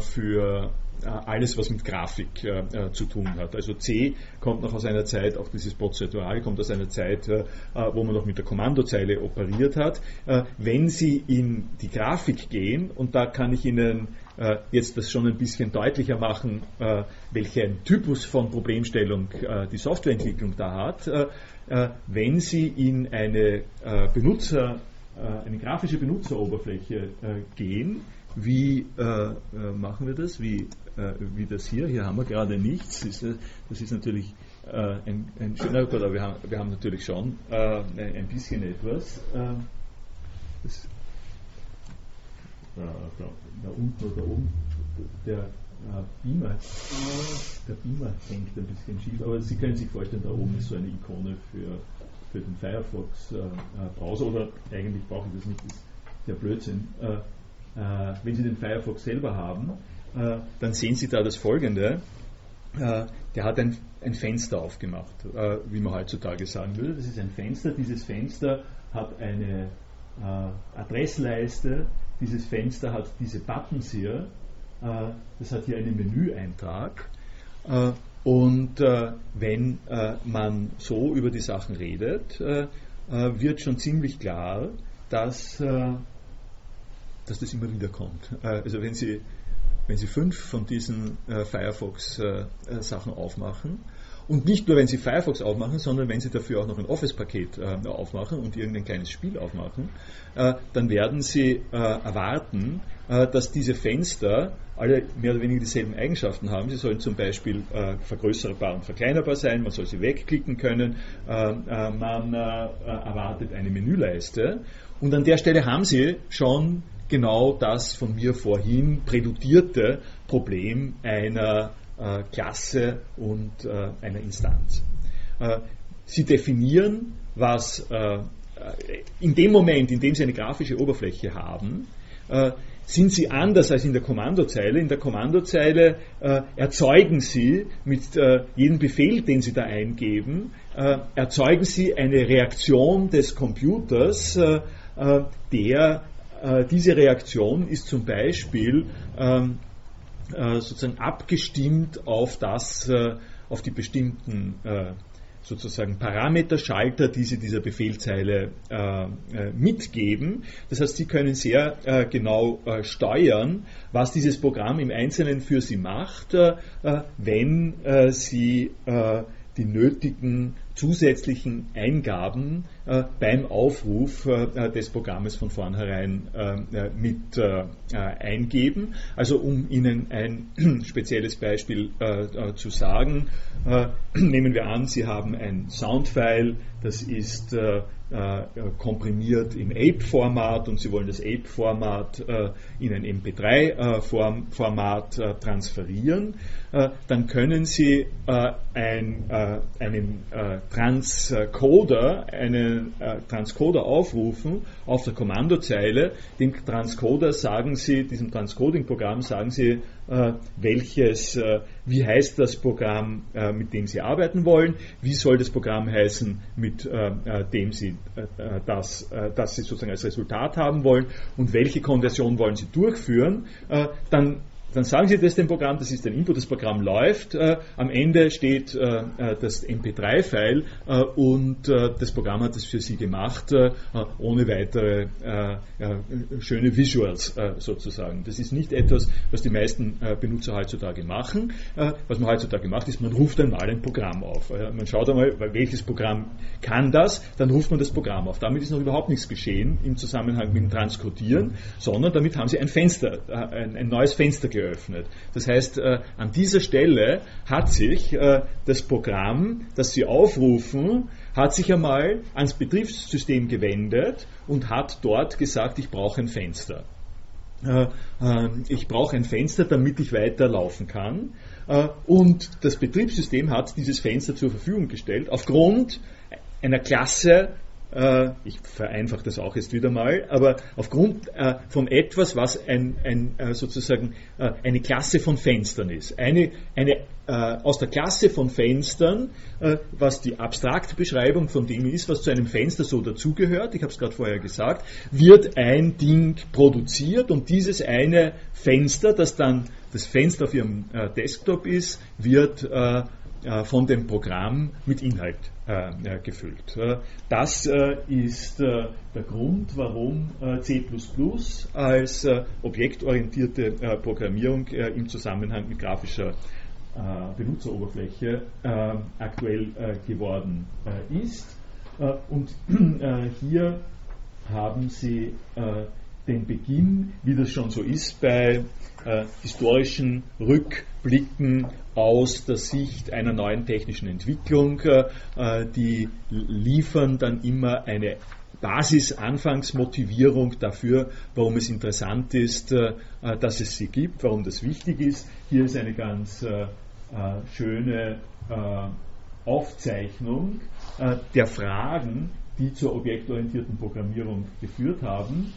für alles, was mit Grafik äh, zu tun hat. Also C kommt noch aus einer Zeit, auch dieses Prozedurale kommt aus einer Zeit, äh, wo man noch mit der Kommandozeile operiert hat. Äh, wenn Sie in die Grafik gehen, und da kann ich Ihnen äh, jetzt das schon ein bisschen deutlicher machen, äh, welchen Typus von Problemstellung äh, die Softwareentwicklung da hat, wenn Sie in eine Benutzer, eine grafische Benutzeroberfläche gehen, wie machen wir das? Wie, wie das hier? Hier haben wir gerade nichts. Das ist natürlich ein, ein schöner wir haben, wir haben natürlich schon ein bisschen etwas. Das da, da, da unten oder oben, der äh, Beamer, der Beamer hängt ein bisschen schief, aber Sie können sich vorstellen, da oben ist so eine Ikone für, für den Firefox äh, äh Browser oder eigentlich brauche ich das nicht, das ist der Blödsinn. Äh, äh, wenn Sie den Firefox selber haben, äh, dann sehen Sie da das folgende. der hat ein, ein Fenster aufgemacht, wie man heutzutage sagen würde. Das ist ein Fenster. Dieses Fenster hat eine Adressleiste, dieses Fenster hat diese Buttons hier. Äh, das hat hier einen Menüeintrag. Äh, und äh, wenn man so über die Sachen redet, wird schon ziemlich klar, dass, dass das immer wieder kommt. Also wenn Sie, wenn Sie fünf von diesen Firefox-Sachen aufmachen, und nicht nur, wenn Sie Firefox aufmachen, sondern wenn Sie dafür auch noch ein Office-Paket äh, aufmachen und irgendein kleines Spiel aufmachen, äh, dann werden Sie äh, erwarten, äh, dass diese Fenster alle mehr oder weniger dieselben Eigenschaften haben. Sie sollen zum Beispiel äh, vergrößerbar und verkleinerbar sein, man soll sie wegklicken können, äh, man erwartet eine Menüleiste. Und an der Stelle haben Sie schon genau das von mir vorhin prädudierte Problem einer äh, Klasse und äh, einer Instanz. Äh, sie definieren, was in dem Moment, in dem Sie eine grafische Oberfläche haben, sind Sie anders als in der Kommandozeile. In der Kommandozeile äh, erzeugen Sie mit äh, jedem Befehl, den Sie da eingeben, äh, erzeugen Sie eine Reaktion des Computers, der diese Reaktion ist zum Beispiel ähm, äh, sozusagen abgestimmt auf das, äh, auf die bestimmten äh, sozusagen Parameterschalter, die Sie dieser Befehlzeile äh, mitgeben. Das heißt, Sie können sehr äh, genau äh, steuern, was dieses Programm im Einzelnen für Sie macht, wenn Sie die nötigen zusätzlichen Eingaben äh, beim Aufruf äh, des Programmes von vornherein äh, mit äh, äh, eingeben. Also um Ihnen ein spezielles Beispiel äh, zu sagen, nehmen wir an, Sie haben ein Soundfile, das ist komprimiert im APE-Format und Sie wollen das APE-Format in ein MP3-Format transferieren, dann können Sie ein, einen Transcoder, einen äh, Transcoder aufrufen auf der Kommandozeile. Dem Transcoder sagen Sie, diesem Transcoding-Programm sagen Sie, äh, welches, äh, wie heißt das Programm, äh, mit dem Sie arbeiten wollen, wie soll das Programm heißen, mit äh, äh, dem Sie das, das Sie sozusagen als Resultat haben wollen und welche Konversion wollen Sie durchführen. dann dann sagen Sie das dem Programm, das ist ein Input, das Programm läuft, äh, am Ende steht äh, äh das MP3-File äh, und äh, das Programm hat es für Sie gemacht, äh, ohne weitere schöne Visuals sozusagen. Das ist nicht etwas, was die meisten Benutzer heutzutage machen. was man heutzutage macht, ist, man ruft einmal ein Programm auf. man schaut einmal, welches Programm kann das, dann ruft man das Programm auf. Damit ist noch überhaupt nichts geschehen im Zusammenhang mit dem Transkodieren, sondern damit haben Sie ein Fenster, ein, ein neues Fenster geöffnet geöffnet. Das heißt, äh, an dieser Stelle hat sich äh, das Programm, das Sie aufrufen, hat sich einmal ans Betriebssystem gewendet und hat dort gesagt, ich brauche ein Fenster. Äh, ich brauche ein Fenster, damit ich weiterlaufen kann. Und das Betriebssystem hat dieses Fenster zur Verfügung gestellt aufgrund einer Klasse, äh, ich vereinfache das auch jetzt wieder mal, aber aufgrund äh, von etwas, was ein, ein äh, sozusagen äh, eine Klasse von Fenstern ist. Eine, eine äh, aus der Klasse von Fenstern, äh, was die abstrakte Beschreibung von dem ist, was zu einem Fenster so dazugehört, ich habe es gerade vorher gesagt, wird ein Ding produziert und dieses eine Fenster, das dann das Fenster auf Ihrem Desktop ist, wird von dem Programm mit Inhalt äh, gefüllt. Äh, das äh, ist der Grund, warum C als objektorientierte Programmierung im Zusammenhang mit grafischer Benutzeroberfläche aktuell geworden ist. Und hier haben Sie den Beginn, wie das schon so ist bei äh, historischen Rückblicken aus der Sicht einer neuen technischen Entwicklung. Äh, die liefern dann immer eine Basis-Anfangsmotivierung dafür, warum es interessant ist, äh, dass es sie gibt, warum das wichtig ist. Hier ist eine ganz äh, äh, schöne äh, Aufzeichnung der Fragen, die zur objektorientierten Programmierung geführt haben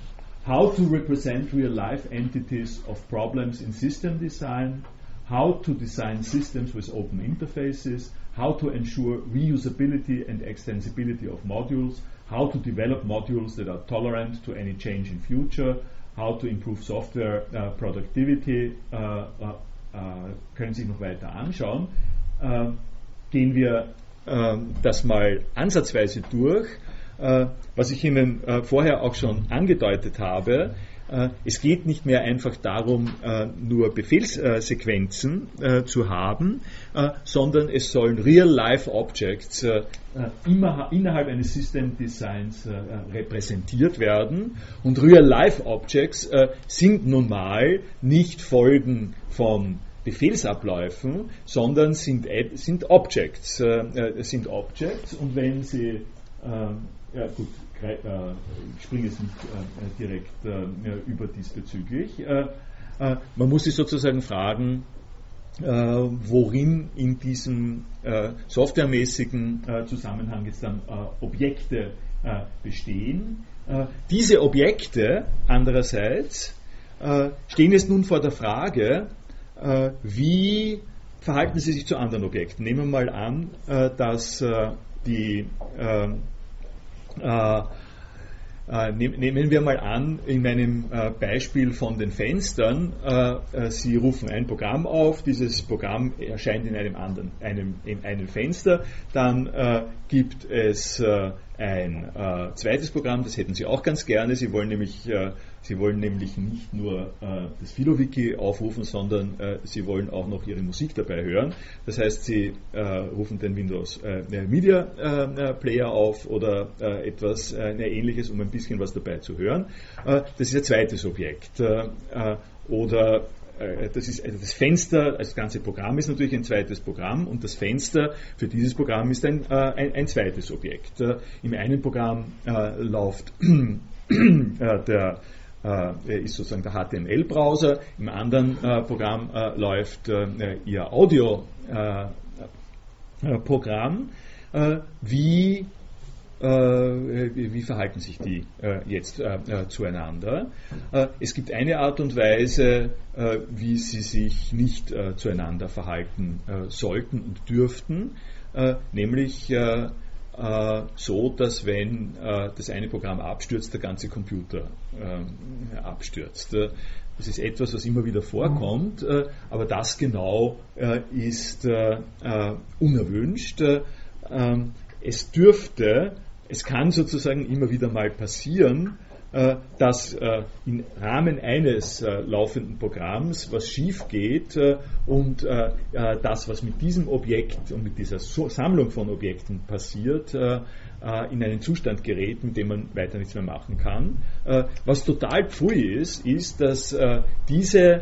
how to represent real life entities of problems in system design, how to design systems with open interfaces, how to ensure reusability and extensibility of modules, how to develop modules that are tolerant to any change in future, how to improve software uh, productivity, uh, uh, uh können Sie noch weiter anschauen. Uh, gehen wir uh, das mal ansatzweise durch. Äh, was ich Ihnen äh, vorher auch schon angedeutet habe, äh, es geht nicht mehr einfach darum, nur Befehlssequenzen zu haben, sondern es sollen Real-Life-Objects innerhalb eines System-Designs repräsentiert werden. Und Real-Life-Objects sind nun mal nicht Folgen von Befehlsabläufen, sondern sind, sind Objects. sind Objects und wenn Sie ja, gut, äh, ich springe jetzt nicht äh, direkt äh, über diesbezüglich. man muss sich sozusagen fragen, worin in diesem softwaremäßigen Zusammenhang jetzt dann Objekte bestehen. diese Objekte andererseits stehen jetzt nun vor der Frage, wie verhalten sie sich zu anderen Objekten. Nehmen wir mal an, dass die nehmen wir mal an, in meinem äh, Beispiel von den Fenstern, Sie rufen ein Programm auf, dieses Programm erscheint in einem anderen, einem, in einem Fenster, dann gibt es ein zweites Programm, das hätten Sie auch ganz gerne, Sie wollen nämlich Sie wollen nämlich nicht nur äh, das Philo-Wiki aufrufen, sondern äh, Sie wollen auch noch Ihre Musik dabei hören. Das heißt, Sie äh, rufen den Windows äh, Media äh, Player auf oder äh, etwas Ähnliches, um ein bisschen was dabei zu hören. das ist ein zweites Objekt. oder das ist also das Fenster, also das ganze Programm ist natürlich ein zweites Programm und das Fenster für dieses Programm ist ein, ein, ein zweites Objekt. Im einen Programm läuft der äh, ist sozusagen der HTML-Browser, im anderen äh, Programm äh, läuft Ihr Audio-Programm. wie wie verhalten sich die jetzt zueinander? es gibt eine Art und Weise, wie sie sich nicht zueinander verhalten sollten und dürften, nämlich äh, so, dass wenn äh, das eine Programm abstürzt, der ganze Computer äh, abstürzt. Das ist etwas, was immer wieder vorkommt, äh, aber das genau äh, ist äh, unerwünscht. Ähm, es dürfte, es kann sozusagen immer wieder mal passieren, äh, dass äh, im Rahmen eines äh, laufenden Programms was schief geht und das, was mit diesem Objekt und mit dieser Sammlung von Objekten passiert, in einen Zustand gerät, mit dem man weiter nichts mehr machen kann. Was total pfui ist, ist, dass diese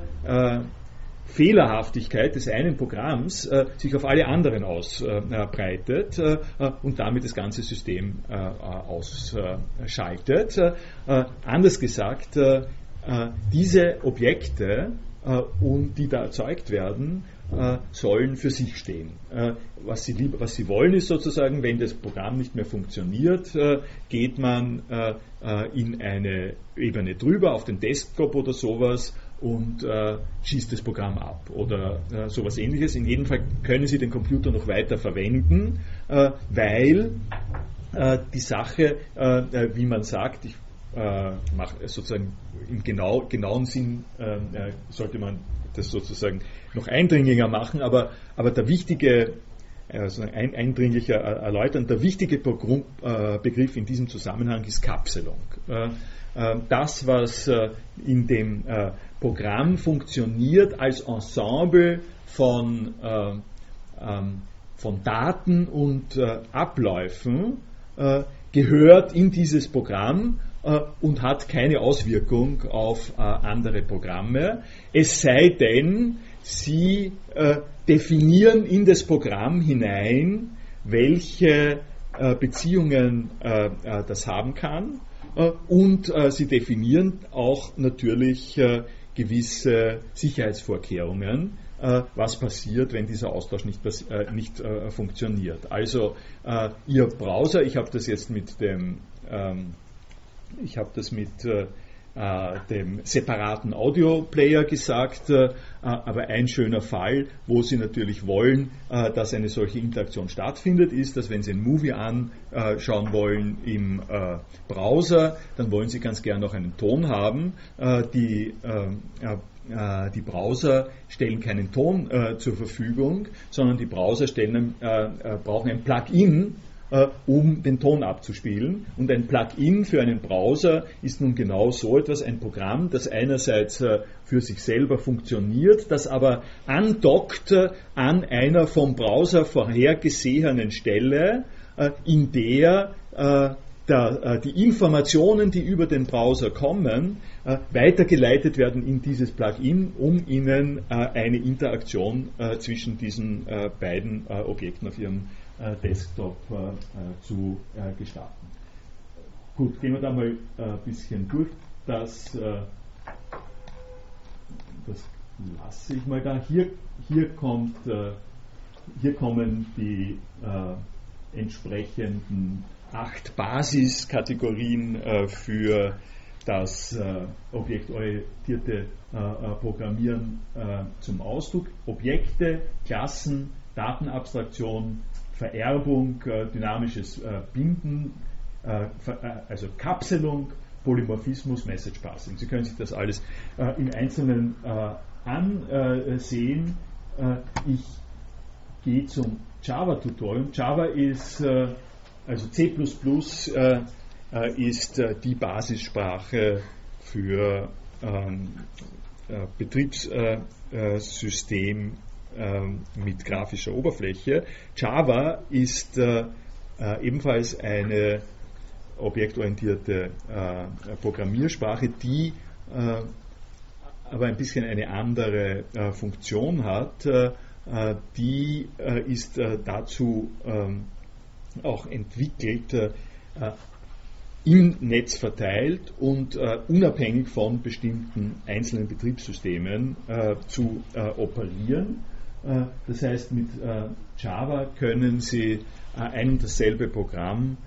Fehlerhaftigkeit des einen Programms äh, sich auf alle anderen ausbreitet äh, äh, und damit das ganze System äh, ausschaltet. Äh, anders gesagt, äh, diese Objekte, und die da erzeugt werden, sollen für sich stehen. was, sie lieb, was sie wollen ist sozusagen, wenn das Programm nicht mehr funktioniert, geht man in eine Ebene drüber auf den Desktop oder sowas und äh, schießt das Programm ab oder äh, sowas ähnliches. In jedem Fall können Sie den Computer noch weiter verwenden, äh, weil äh, die Sache, äh, äh, wie man sagt, ich mache sozusagen im genau, genauen Sinn sollte man das sozusagen noch eindringlicher machen, aber, aber der wichtige also ein, eindringlicher erläutern. Der wichtige Begriff in diesem Zusammenhang ist Kapselung. Das, was in dem Programm funktioniert als Ensemble von, äh, ähm, von Daten und äh, Abläufen, äh, gehört in dieses Programm äh, und hat keine Auswirkung auf äh, andere Programme, es sei denn, Sie äh, definieren in das Programm hinein, welche Beziehungen das haben kann und Sie definieren auch natürlich gewisse Sicherheitsvorkehrungen, äh, was passiert, wenn dieser Austausch nicht, äh, nicht äh, funktioniert. Also Ihr Browser, ich habe das jetzt mit dem, ähm, ich habe das mit äh, dem separaten Audio-Player gesagt, äh, aber ein schöner Fall, wo Sie natürlich wollen, äh, dass eine solche Interaktion stattfindet, ist, dass wenn Sie ein Movie anschauen wollen im Browser, dann wollen Sie ganz gern noch einen Ton haben. Die die Browser stellen keinen Ton äh, zur Verfügung, sondern die Browser stellen, äh, brauchen ein Plugin, äh, um den Ton abzuspielen. Und ein Plugin für einen Browser ist nun genau so etwas, ein Programm, das einerseits äh, für sich selber funktioniert, das aber andockt äh, an einer vom Browser vorhergesehenen Stelle, in der der, die Informationen, die über den Browser kommen, weitergeleitet werden in dieses Plugin, um Ihnen eine Interaktion zwischen diesen beiden Objekten auf Ihrem äh, Desktop äh, äh, zu gestalten. Gut, gehen wir da mal ein bisschen durch. Das, das lasse ich mal da. Hier, hier, kommt, hier kommen die entsprechenden acht Basiskategorien für das objektorientierte Programmieren zum Ausdruck. Objekte, Klassen, Datenabstraktion, Vererbung, äh, dynamisches äh, Binden, äh, also Kapselung, Polymorphismus, Message Passing. Sie können sich das alles im Einzelnen ansehen. ich gehe zum Java-Tutorial. Java ist, also C ist die Basissprache für ähm, Betriebssystem ähm, mit grafischer Oberfläche. Java ist äh, äh, ebenfalls eine objektorientierte äh, Programmiersprache, die aber ein bisschen eine andere Funktion hat. die ist dazu ähm, auch entwickelt, im Netz verteilt und äh, unabhängig von bestimmten einzelnen Betriebssystemen äh, zu äh, operieren. Äh, das heißt, mit äh, Java können Sie äh, ein und dasselbe Programm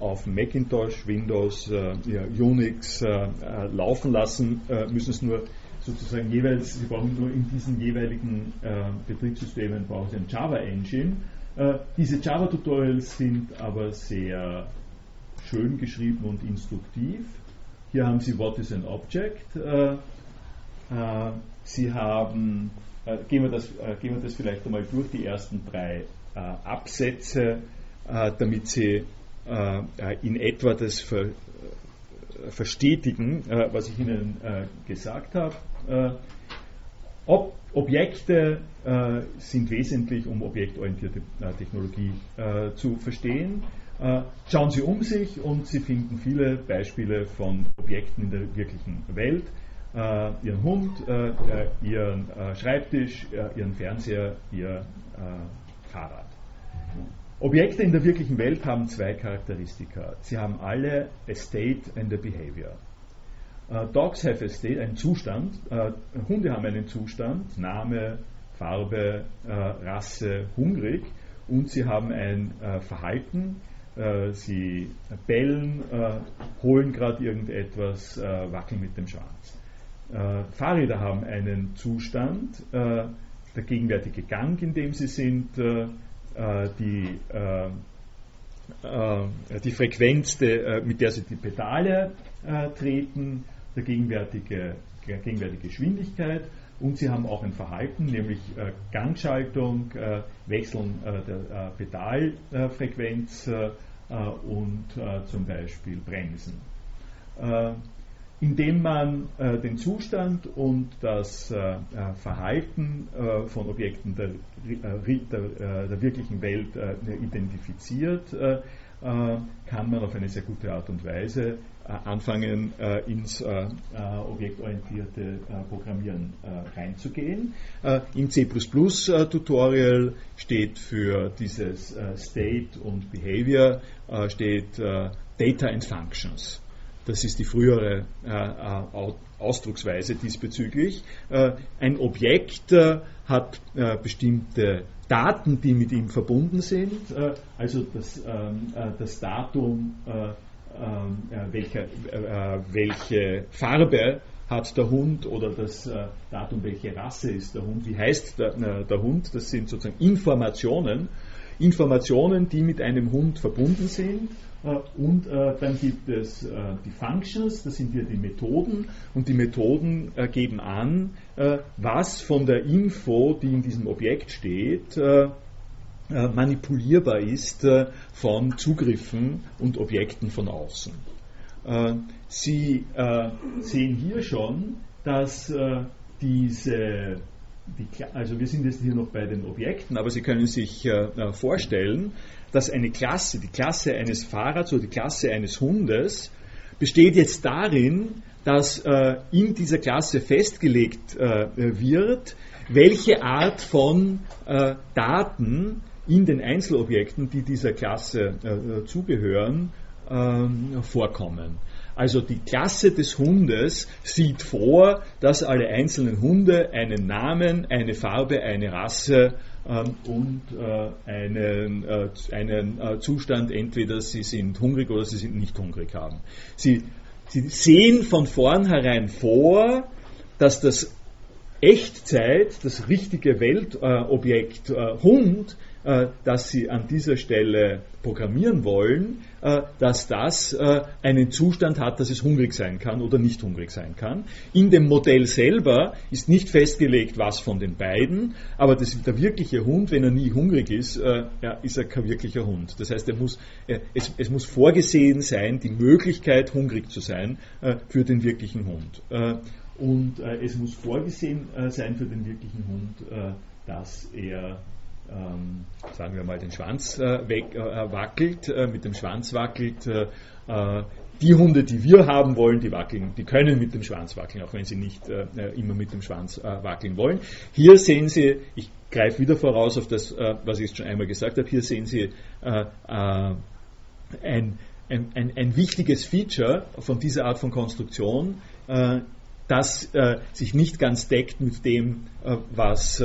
auf Macintosh, Windows, Unix laufen lassen, müssen es nur sozusagen jeweils, Sie brauchen nur in diesen jeweiligen Betriebssystemen brauchen Sie ein Java Engine. diese Java-Tutorials sind aber sehr schön geschrieben und instruktiv. Hier haben Sie What is an Object. Sie haben gehen, wir das, äh, gehen wir das vielleicht einmal durch, die ersten drei äh, Absätze, damit Sie in etwa das ver, verstetigen, was ich Ihnen gesagt habe. Ob Objekte äh, sind wesentlich, um objektorientierte äh, Technologie äh, zu verstehen. schauen Sie um sich und Sie finden viele Beispiele von Objekten in der wirklichen Welt äh, ihren Hund, äh, äh ihren äh, Schreibtisch, äh, ihren Fernseher, ihr Fahrrad. Objekte in der wirklichen Welt haben zwei Charakteristika. Sie haben alle a state and a behavior. Dogs have a state, einen Zustand. Hunde haben einen Zustand, Name, Farbe, Rasse hungrig und sie haben ein Verhalten, sie bellen, holen gerade irgendetwas, wackeln mit dem Schwanz. Fahrräder haben einen Zustand, der gegenwärtige Gang, in dem sie sind, die äh, die Frequenz, de, äh, mit der sie die Pedale äh, treten, der gegenwärtige, gegenwärtige Geschwindigkeit. Und sie haben auch ein Verhalten, nämlich äh, Gangschaltung, äh, Wechseln äh, der Pedalfrequenz und zum Beispiel Bremsen indem man äh, den Zustand und das äh, äh Verhalten äh, von Objekten der, äh, der, äh, der wirklichen Welt identifiziert, kann man auf eine sehr gute Art und Weise anfangen, ins objektorientierte Programmieren reinzugehen. Im C++-Tutorial steht für dieses State und Behavior steht Data and Functions. Das ist die frühere äh, äh Ausdrucksweise diesbezüglich. Äh, ein Objekt hat bestimmte Daten, die mit ihm verbunden sind. Also das, ähm, das Datum, welche, welche Farbe hat der Hund oder das Datum, welche Rasse ist der Hund, wie heißt der, der Hund. Das sind sozusagen Informationen, Informationen, die mit einem Hund verbunden sind äh, und äh, dann gibt es äh, die Functions, das sind hier die Methoden und die Methoden geben an, was von der Info, die in diesem Objekt steht, manipulierbar ist von Zugriffen und Objekten von außen. Sie sehen hier schon, dass diese also wir sind jetzt hier noch bei den Objekten, aber Sie können sich vorstellen, dass eine Klasse, die Klasse eines Fahrrads oder die Klasse eines Hundes, besteht jetzt darin, dass äh, in dieser Klasse festgelegt äh, wird, welche Art von äh, Daten in den Einzelobjekten, die dieser Klasse äh, zugehören, ähm, vorkommen. Also die Klasse des Hundes sieht vor, dass alle einzelnen Hunde einen Namen, eine Farbe, eine Rasse ähm, und äh, einen, äh, einen äh, Zustand, entweder sie sind hungrig oder sie sind nicht hungrig haben. Sie, sie sehen von vornherein vor, dass das Echtzeit, das richtige Weltobjekt Hund äh, das Sie an dieser Stelle programmieren wollen, äh, dass das äh, einen Zustand hat, dass es hungrig sein kann oder nicht hungrig sein kann. In dem Modell selber ist nicht festgelegt, was von den beiden, aber das, der wirkliche Hund, wenn er nie hungrig ist, ja, ist er kein wirklicher Hund. Das heißt, er muss, es, es, muss vorgesehen sein, die Möglichkeit, hungrig zu sein für den wirklichen Hund. Und es muss vorgesehen sein für den wirklichen Hund, dass er ähm, sagen wir mal, den Schwanz äh, weg, äh, wackelt, äh, mit dem Schwanz wackelt. Äh, äh, die Hunde, die wir haben wollen, die wackeln, die können mit dem Schwanz wackeln, auch wenn sie nicht äh, immer mit dem Schwanz wackeln wollen. Hier sehen Sie, ich greife wieder voraus auf das, was ich jetzt schon einmal gesagt habe, hier sehen Sie ein, ein, ein, ein, wichtiges Feature von dieser Art von Konstruktion, das sich nicht ganz deckt mit dem, was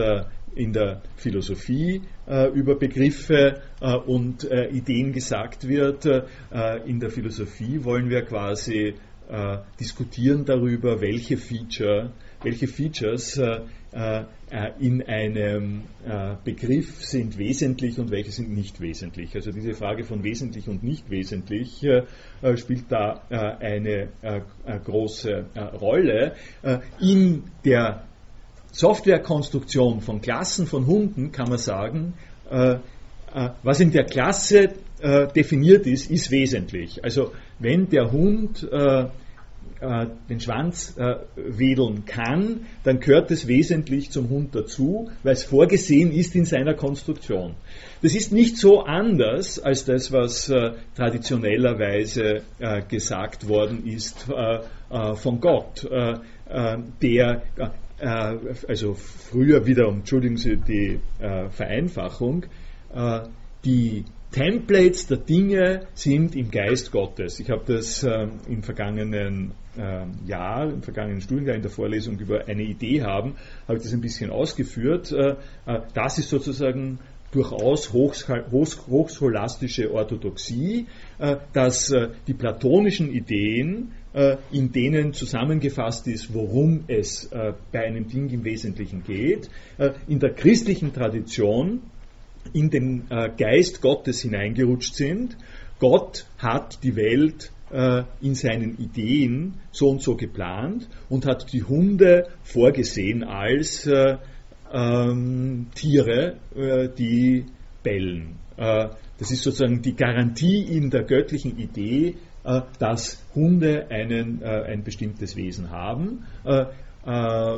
in der Philosophie äh, über Begriffe äh, und äh, Ideen gesagt wird. Äh, in der Philosophie wollen wir quasi äh, diskutieren darüber, welche Feature, welche Features äh, in einem Begriff sind wesentlich und welche sind nicht wesentlich. Also diese Frage von wesentlich und nicht wesentlich spielt da eine große Rolle. In der Softwarekonstruktion von Klassen von Hunden kann man sagen, äh, äh, was in der Klasse äh, definiert ist, ist wesentlich. Also wenn der Hund den Schwanz wedeln kann, dann gehört es wesentlich zum Hund dazu, weil es vorgesehen ist in seiner Konstruktion. Das ist nicht so anders als das, was traditionellerweise gesagt worden ist von Gott, der also früher wieder, entschuldigen Sie die äh, Vereinfachung, äh, die Templates der Dinge sind im Geist Gottes. Ich habe das äh, im vergangenen äh, Jahr, im vergangenen Studienjahr in der Vorlesung über eine Idee haben, habe ich das ein bisschen ausgeführt. Äh, äh das ist sozusagen durchaus hochscholastische Orthodoxie, äh, dass äh, die platonischen Ideen, in denen zusammengefasst ist, worum es bei einem Ding im Wesentlichen geht, in der christlichen Tradition in den äh, Geist Gottes hineingerutscht sind. Gott hat die Welt äh, in seinen Ideen so und so geplant und hat die Hunde vorgesehen als äh, ähm, Tiere, äh, die bellen. Äh, das ist sozusagen die Garantie in der göttlichen Idee, äh, dass Hunde einen, ein bestimmtes Wesen haben. Äh,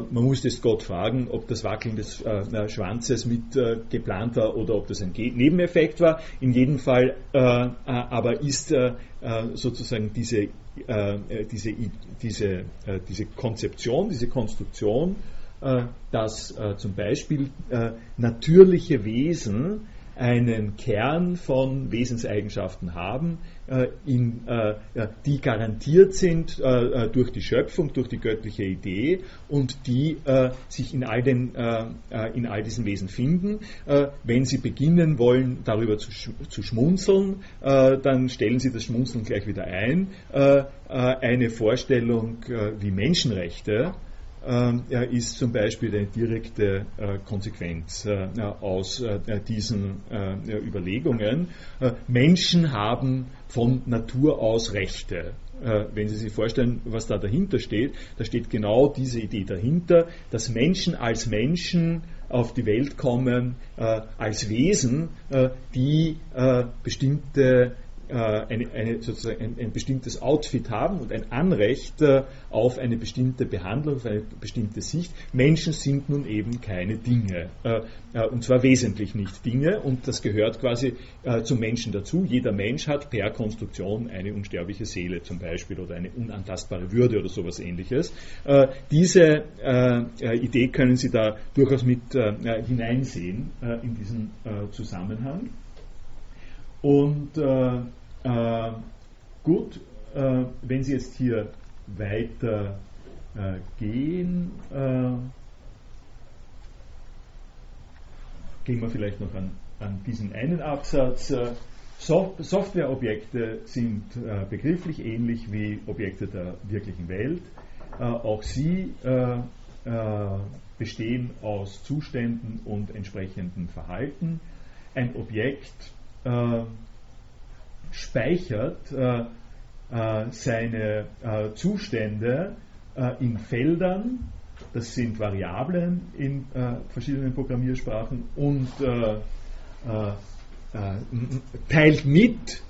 man muss jetzt Gott fragen, ob das Wackeln des äh, Schwanzes mit äh, geplant war oder ob das ein Nebeneffekt war. In jedem Fall aber ist sozusagen diese, diese, diese, diese Konzeption, diese Konstruktion, dass zum Beispiel natürliche Wesen einen Kern von Wesenseigenschaften haben, äh, in, äh, die garantiert sind äh, durch die Schöpfung, durch die göttliche Idee und die sich in all, den, in all diesen Wesen finden. wenn Sie beginnen wollen, darüber zu, zu schmunzeln, dann stellen Sie das Schmunzeln gleich wieder ein. eine Vorstellung wie Menschenrechte ähm, ist zum Beispiel eine direkte äh, Konsequenz äh, aus äh, diesen Überlegungen. Menschen haben von Natur aus Rechte. Wenn Sie sich vorstellen, was da dahinter steht, da steht genau diese Idee dahinter, dass Menschen als Menschen auf die Welt kommen, als Wesen, die bestimmte äh, eine, eine, sozusagen ein, ein, bestimmtes Outfit haben und ein Anrecht äh, auf eine bestimmte Behandlung, auf eine bestimmte Sicht. Menschen sind nun eben keine Dinge. Äh, und zwar wesentlich nicht Dinge. Und das gehört quasi zum Menschen dazu. Jeder Mensch hat per Konstruktion eine unsterbliche Seele zum Beispiel oder eine unantastbare Würde oder sowas ähnliches. diese Idee können Sie da durchaus mit hineinsehen in diesen Zusammenhang. Und äh, äh, gut, äh, wenn Sie jetzt hier weiter äh, gehen, äh, gehen wir vielleicht noch an, an diesen einen Absatz. Äh, Softwareobjekte sind begrifflich ähnlich wie Objekte der wirklichen Welt. auch sie bestehen aus Zuständen und entsprechendem Verhalten. Ein Objekt äh, speichert äh, äh, seine äh, Zustände äh, in Feldern, das sind Variablen in verschiedenen Programmiersprachen und teilt mit,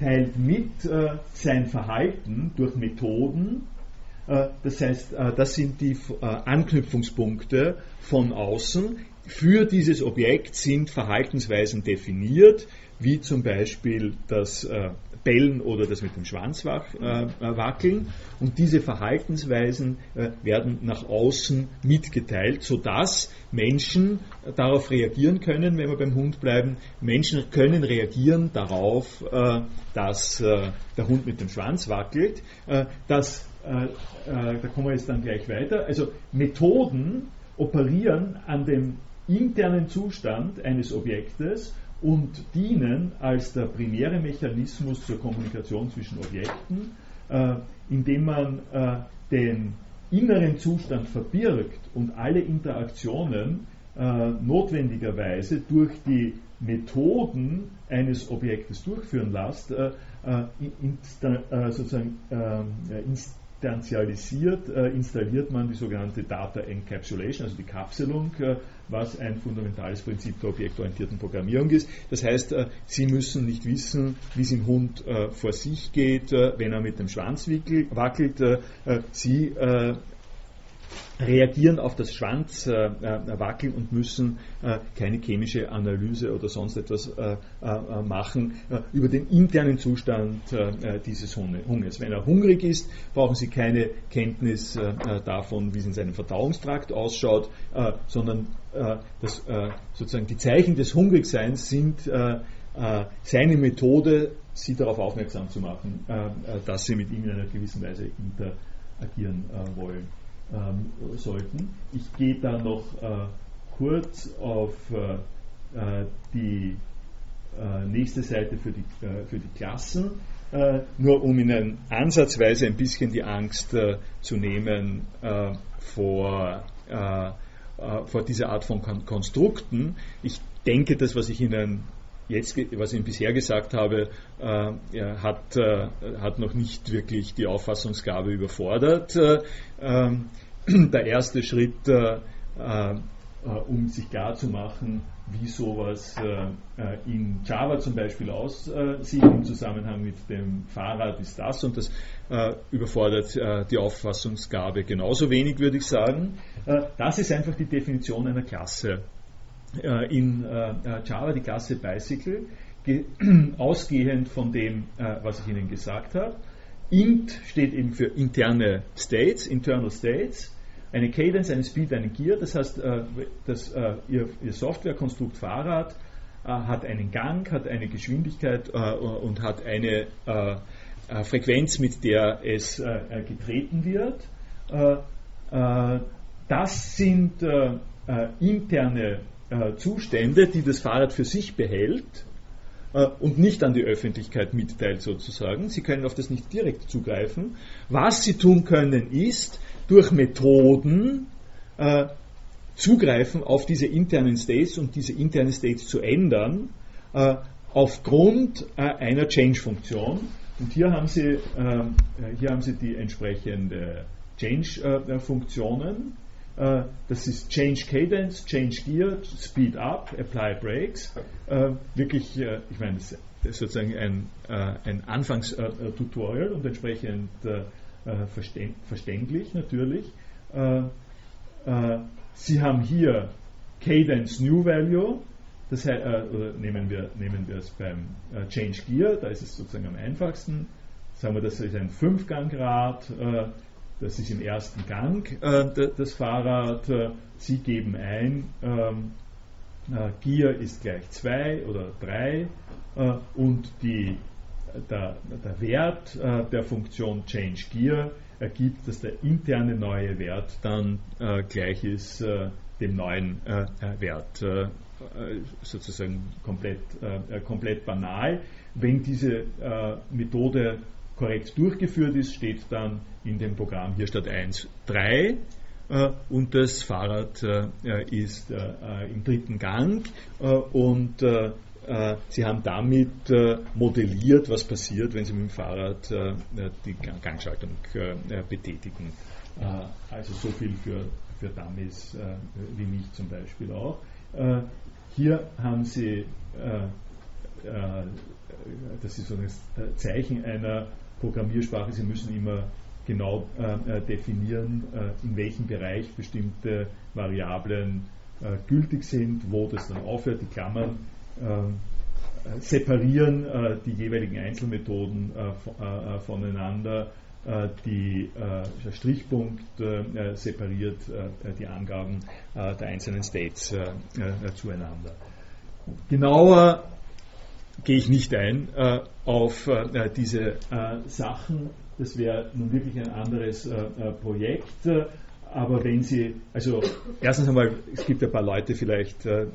teilt mit sein Verhalten durch Methoden, das heißt, das sind die Anknüpfungspunkte von außen. Für dieses Objekt sind Verhaltensweisen definiert, wie zum Beispiel das äh, Bellen oder das mit dem Schwanz wach, äh, äh, wackeln. Und diese Verhaltensweisen äh, werden nach außen mitgeteilt, sodass Menschen darauf reagieren können, wenn wir beim Hund bleiben. Menschen können reagieren darauf, äh, dass äh, der Hund mit dem Schwanz wackelt. das, da kommen wir jetzt dann gleich weiter. Also Methoden operieren an dem internen Zustand eines Objektes und dienen als der primäre Mechanismus zur Kommunikation zwischen Objekten, äh, indem man äh, den inneren Zustand verbirgt und alle Interaktionen äh, notwendigerweise durch die Methoden eines Objektes durchführen lässt, äh, äh, insta, äh, sozusagen instanzialisiert, installiert man die sogenannte Data Encapsulation, also die Kapselung was ein fundamentales Prinzip der objektorientierten Programmierung ist. Das heißt, äh, Sie müssen nicht wissen, wie es im Hund äh, vor sich geht, äh, wenn er mit dem Schwanz wackelt. Sie reagieren auf das Schwanzwackeln und müssen keine chemische Analyse oder sonst etwas machen über den internen Zustand dieses Hundes. Wenn er hungrig ist, brauchen Sie keine Kenntnis davon, wie es in seinem Verdauungstrakt ausschaut, sondern äh, das, äh, sozusagen die Zeichen des Hungrigseins sind äh, seine Methode, sie darauf aufmerksam zu machen, dass sie mit ihm in einer gewissen Weise interagieren wollen ähm, sollten. Ich gehe dann noch kurz auf die nächste Seite für die, für die Klassen äh, nur um Ihnen ansatzweise ein bisschen die Angst äh, zu nehmen äh, vor, äh, äh, vor dieser Art von Kon Konstrukten. Ich denke, das, was ich Ihnen jetzt, was ich bisher gesagt habe, äh, hat, hat noch nicht wirklich die Auffassungsgabe überfordert. Ähm, der erste Schritt, um sich klar zu machen, wie sowas äh, äh, in Java zum Beispiel aussieht im Zusammenhang mit dem Fahrrad ist das und das äh, überfordert äh, die Auffassungsgabe genauso wenig, würde ich sagen. Äh, das ist einfach die Definition einer Klasse. Äh, in Java die Klasse Bicycle, ausgehend von dem, was ich Ihnen gesagt habe. int steht eben für interne States, internal States eine Cadence, eine Speed, eine Gear. Das heißt, äh, das, äh, ihr, ihr Softwarekonstrukt Fahrrad äh, hat einen Gang, hat eine Geschwindigkeit und hat eine Frequenz, mit der es getreten wird. das sind interne Zustände, die das Fahrrad für sich behält und nicht an die Öffentlichkeit mitteilt sozusagen. Sie können auf das nicht direkt zugreifen. Was Sie tun können ist, durch Methoden äh, zugreifen auf diese internen States und diese internen States zu ändern, äh, aufgrund äh, einer Change-Funktion. Und hier haben, Sie, äh, hier haben Sie die entsprechende Change-Funktionen. Äh, das ist Change Cadence, Change Gear, Speed Up, Apply Brakes. Äh, wirklich, ich meine, das ist sozusagen ein, ein Anfangstutorial und entsprechend äh, verständlich natürlich. Äh, äh, Sie haben hier Cadence New Value, das heißt, nehmen wir, nehmen wir es beim Change Gear, da ist es sozusagen am einfachsten. Sagen wir, das ist ein Fünfgangrad, das ist im ersten Gang das Fahrrad. Sie geben ein, ähm, Gear ist gleich 2 oder 3 und die der, der Wert äh, der Funktion Change Gear ergibt, dass der interne neue Wert dann äh, gleich ist äh, dem neuen äh, äh, Wert. Äh, sozusagen komplett, komplett banal. Wenn diese Methode korrekt durchgeführt ist, steht dann in dem Programm hier statt 1 3 und das Fahrrad ist im dritten Gang und äh, sie haben damit äh, modelliert, was passiert, wenn Sie mit dem Fahrrad äh, die Gangschaltung betätigen. Also so viel für, für Dummies wie mich zum Beispiel auch. Hier haben Sie, das ist so ein Zeichen einer Programmiersprache, Sie müssen immer genau definieren, in welchem Bereich bestimmte Variablen gültig sind, wo das dann aufhört. Die Klammern äh, separieren äh, die jeweiligen Einzelmethoden äh, voneinander. Die, der Strichpunkt separiert die Angaben der einzelnen States zueinander. Genauer gehe ich nicht ein auf diese Sachen. Das wäre nun wirklich ein anderes Projekt. Aber wenn Sie, also erstens einmal, es gibt ein paar Leute vielleicht, äh,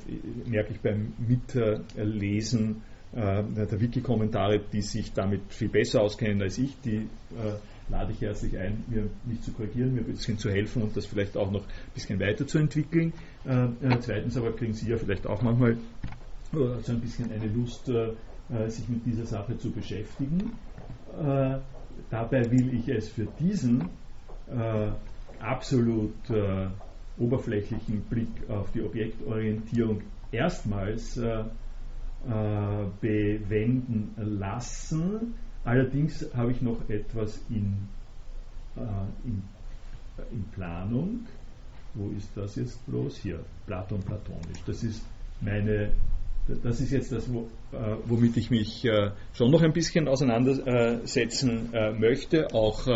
merke ich beim Mitlesen äh, der Wiki-Kommentare, die sich damit viel besser auskennen als ich, die äh, lade ich herzlich ein, mir, mich zu korrigieren, mir ein bisschen zu helfen und das vielleicht auch noch ein bisschen weiterzuentwickeln. Äh, äh, zweitens aber kriegen Sie ja vielleicht auch manchmal so ein bisschen eine Lust, äh, sich mit dieser Sache zu beschäftigen. dabei will ich es für diesen absolut äh, oberflächlichen Blick auf die Objektorientierung erstmals äh, äh, bewenden lassen. Allerdings habe ich noch etwas in, äh, in, in, Planung. Wo ist das jetzt bloß? Hier, Platon platonisch. Das ist meine, das ist jetzt das, äh, womit ich mich äh, schon noch ein bisschen auseinandersetzen möchte, auch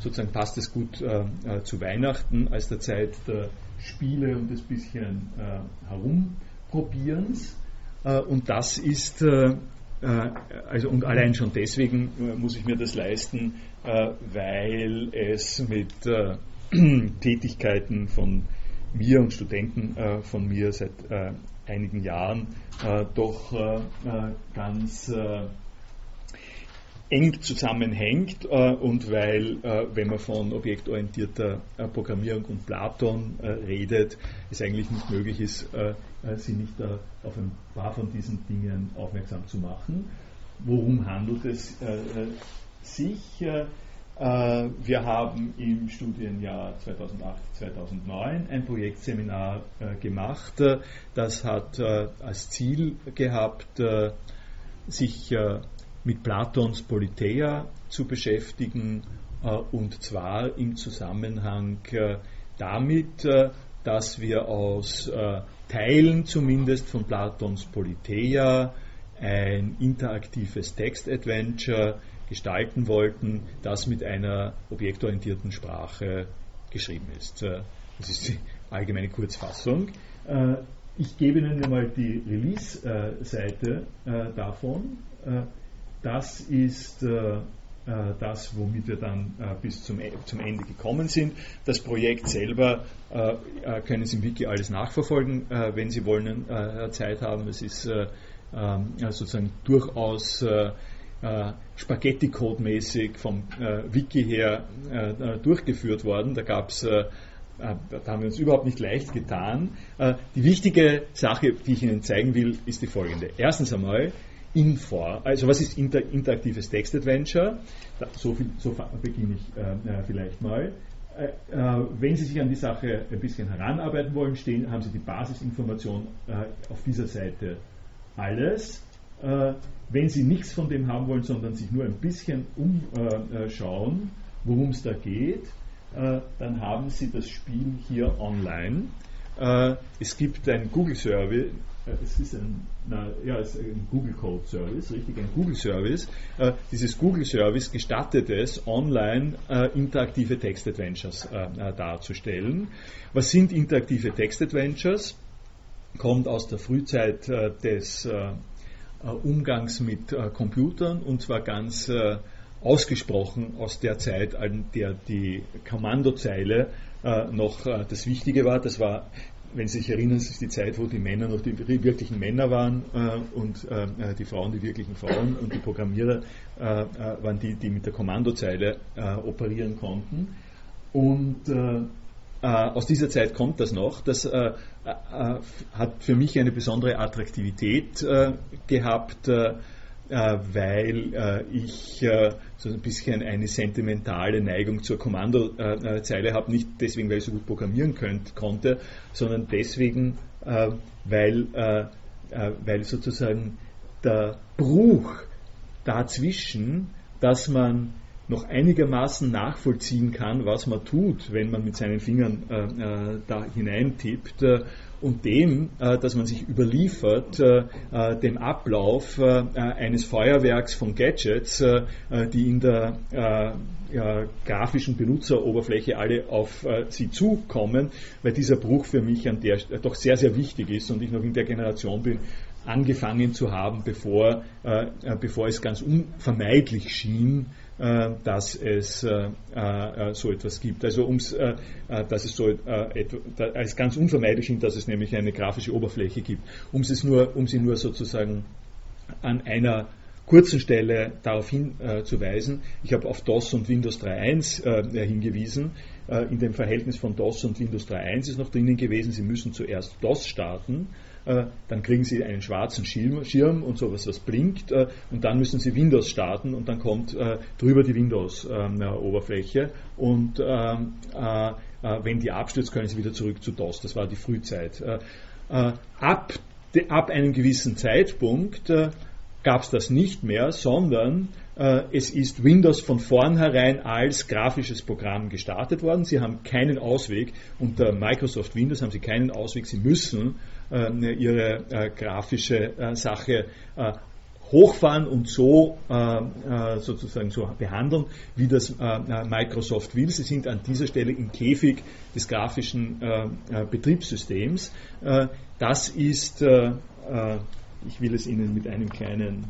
sozusagen passt es gut äh, äh, zu Weihnachten als der Zeit der Spiele und des bisschen äh, Herumprobierens. und das ist also und allein schon deswegen muss ich mir das leisten, weil es mit Tätigkeiten von mir und Studenten von mir seit einigen Jahren doch ganz eng zusammenhängt äh, und weil, äh, wenn man von objektorientierter äh, Programmierung und Platon äh, redet, es eigentlich nicht möglich ist, äh, äh, sie nicht auf ein paar von diesen Dingen aufmerksam zu machen. Worum handelt es sich? Wir haben im Studienjahr 2008-2009 ein Projektseminar gemacht. das hat als Ziel gehabt, sich mit Platons Politeia zu beschäftigen, äh, und zwar im Zusammenhang äh, damit, äh, dass wir aus Teilen zumindest von Platons Politeia ein interaktives Text-Adventure gestalten wollten, das mit einer objektorientierten Sprache geschrieben ist. Das ist die allgemeine Kurzfassung. Ich gebe Ihnen mal die Release-Seite davon. Das ist äh, äh, das, womit wir dann äh, bis zum, e, zum Ende gekommen sind. Das Projekt selber äh, äh können Sie im Wiki alles nachverfolgen, äh, wenn Sie wollen, Zeit haben. Es ist ähm, sozusagen durchaus Spaghetti-Code-mäßig vom Wiki her durchgeführt worden. Da gab es da haben wir uns überhaupt nicht leicht getan. Die wichtige Sache, die ich Ihnen zeigen will, ist die folgende. Erstens einmal, Infor. Also was ist inter interaktives Textadventure? So, so beginne ich äh, äh, vielleicht mal. Äh, äh, wenn Sie sich an die Sache ein bisschen heranarbeiten wollen, stehen, haben Sie die Basisinformation äh, auf dieser Seite alles. Äh, wenn Sie nichts von dem haben wollen, sondern sich nur ein bisschen umschauen, worum es da geht, dann haben Sie das Spiel hier online. es gibt ein Google-Survey, es ist ein, na, ja, es ist ein Google Code Service, richtig, ein Google Service. Äh, dieses Google Service gestattet es, online äh, interaktive Text Adventures äh, äh, darzustellen. Was sind interaktive Text Adventures? Kommt aus der Frühzeit äh, des äh, Umgangs mit Computern und zwar ganz ausgesprochen aus der Zeit, an der die Kommandozeile noch das Wichtige war. Das war wenn Sie sich erinnern, es ist die Zeit, wo die Männer noch die wirklichen Männer waren äh, und äh, äh, die Frauen die wirklichen Frauen und die Programmierer äh, äh waren die, die mit der Kommandozeile äh, operieren konnten. Und aus dieser Zeit kommt das noch. Das hat für mich eine besondere Attraktivität gehabt äh, weil äh, ich äh, so ein bisschen eine sentimentale Neigung zur Kommandozeile habe. Nicht deswegen, weil ich so gut programmieren könnt, konnte, sondern deswegen, weil, weil sozusagen der Bruch dazwischen, dass man noch einigermaßen nachvollziehen kann, was man tut, wenn man mit seinen Fingern äh, da hineintippt und dem, äh, dass man sich überliefert, äh, äh, dem Ablauf eines Feuerwerks von Gadgets, die in der grafischen Benutzeroberfläche alle auf sie zukommen, weil dieser Bruch für mich an der doch sehr, sehr wichtig ist und ich noch in der Generation bin, angefangen zu haben, bevor, bevor es ganz unvermeidlich schien, äh, dass es äh, äh, so etwas gibt. Also ums, dass es so als ganz unvermeidlich schien, dass es nämlich eine grafische Oberfläche gibt. Um, es nur, um sie nur sozusagen an einer kurzen Stelle darauf hinzuweisen. ich habe auf DOS und Windows 3.1 hingewiesen. in dem Verhältnis von DOS und Windows 3.1 ist noch drinnen gewesen, Sie müssen zuerst DOS starten äh, dann kriegen Sie einen schwarzen Schirm, und sowas, was blinkt, äh, und dann müssen Sie Windows starten und dann kommt äh, drüber die Windows-Oberfläche und wenn die abstürzt, können Sie wieder zurück zu DOS. Das war die Frühzeit. ab, ab einem gewissen Zeitpunkt gab es das nicht mehr, sondern äh, es ist Windows von vornherein als grafisches Programm gestartet worden. Sie haben keinen Ausweg. Unter Microsoft Windows haben Sie keinen Ausweg. Sie müssen äh, ihre äh, grafische Sache hochfahren und so sozusagen so behandeln, wie das Microsoft will. Sie sind an dieser Stelle im Käfig des grafischen Betriebssystems. das ist ich will es Ihnen mit einem kleinen,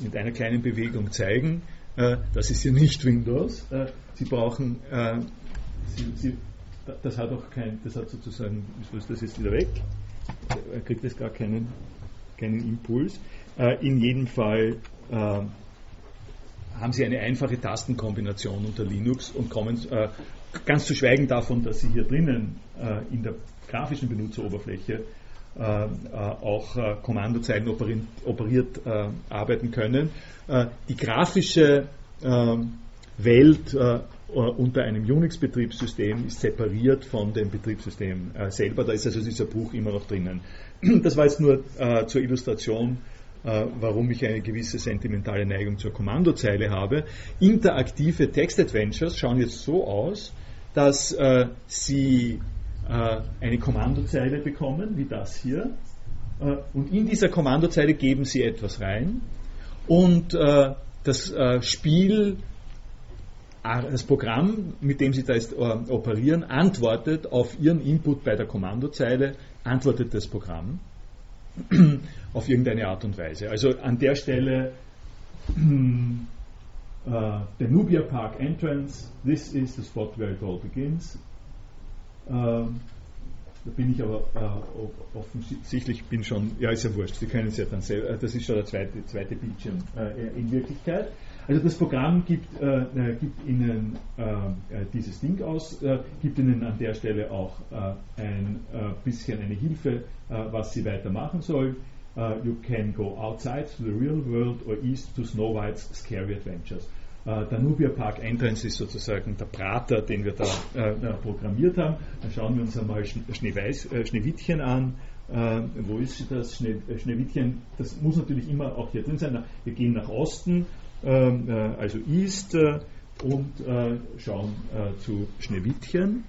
mit einer kleinen Bewegung zeigen. das ist hier nicht Windows. Sie brauchen, Sie, Sie, das hat auch kein, das hat sozusagen, das jetzt wieder weg. Er kriegt jetzt gar keinen, keinen Impuls. in jedem Fall haben Sie eine einfache Tastenkombination unter Linux und kommen äh, ganz zu schweigen davon, dass Sie hier drinnen äh, in der grafischen Benutzeroberfläche äh, äh auch äh, Kommandozeilen operiert, operiert äh, arbeiten können. die grafische Welt unter einem Unix-Betriebssystem ist separiert von dem Betriebssystem selber. Da ist also dieser Bruch immer noch drinnen. Das war jetzt nur zur Illustration äh, warum ich eine gewisse sentimentale Neigung zur Kommandozeile habe. Interaktive Text-Adventures schauen jetzt so aus, dass äh, Sie äh, eine Kommandozeile bekommen, wie das hier, äh, und in dieser Kommandozeile geben Sie etwas rein und äh, das äh, Spiel das Programm, mit dem Sie da jetzt operieren, antwortet auf Ihren Input bei der Kommandozeile, antwortet das Programm auf irgendeine Art und Weise. Also an der Stelle uh, der Nubia Park Entrance, this is the spot where it all begins. Uh, da bin ich aber uh, offensichtlich bin schon, ja ist ja wurscht, Sie können es ja dann selber, das ist schon der zweite, zweite Bildschirm in Wirklichkeit. Also das Programm gibt, äh, äh, gibt Ihnen äh, äh, dieses Ding aus, äh, gibt Ihnen an der Stelle auch äh, ein bisschen eine Hilfe, was Sie weitermachen sollen. you can go outside to the real world or east to Snow White's Scary Adventures. der Nubia Park Entrance ist sozusagen der Prater, den wir da programmiert haben. Dann schauen wir uns einmal Schneeweiß, Schneewittchen an. wo ist das Schnee, Schneewittchen? Das muss natürlich immer auch hier drin sein. Wir gehen nach Osten, ähm, Ähm, äh, also East äh, und äh, schauen äh, zu Schneewittchen.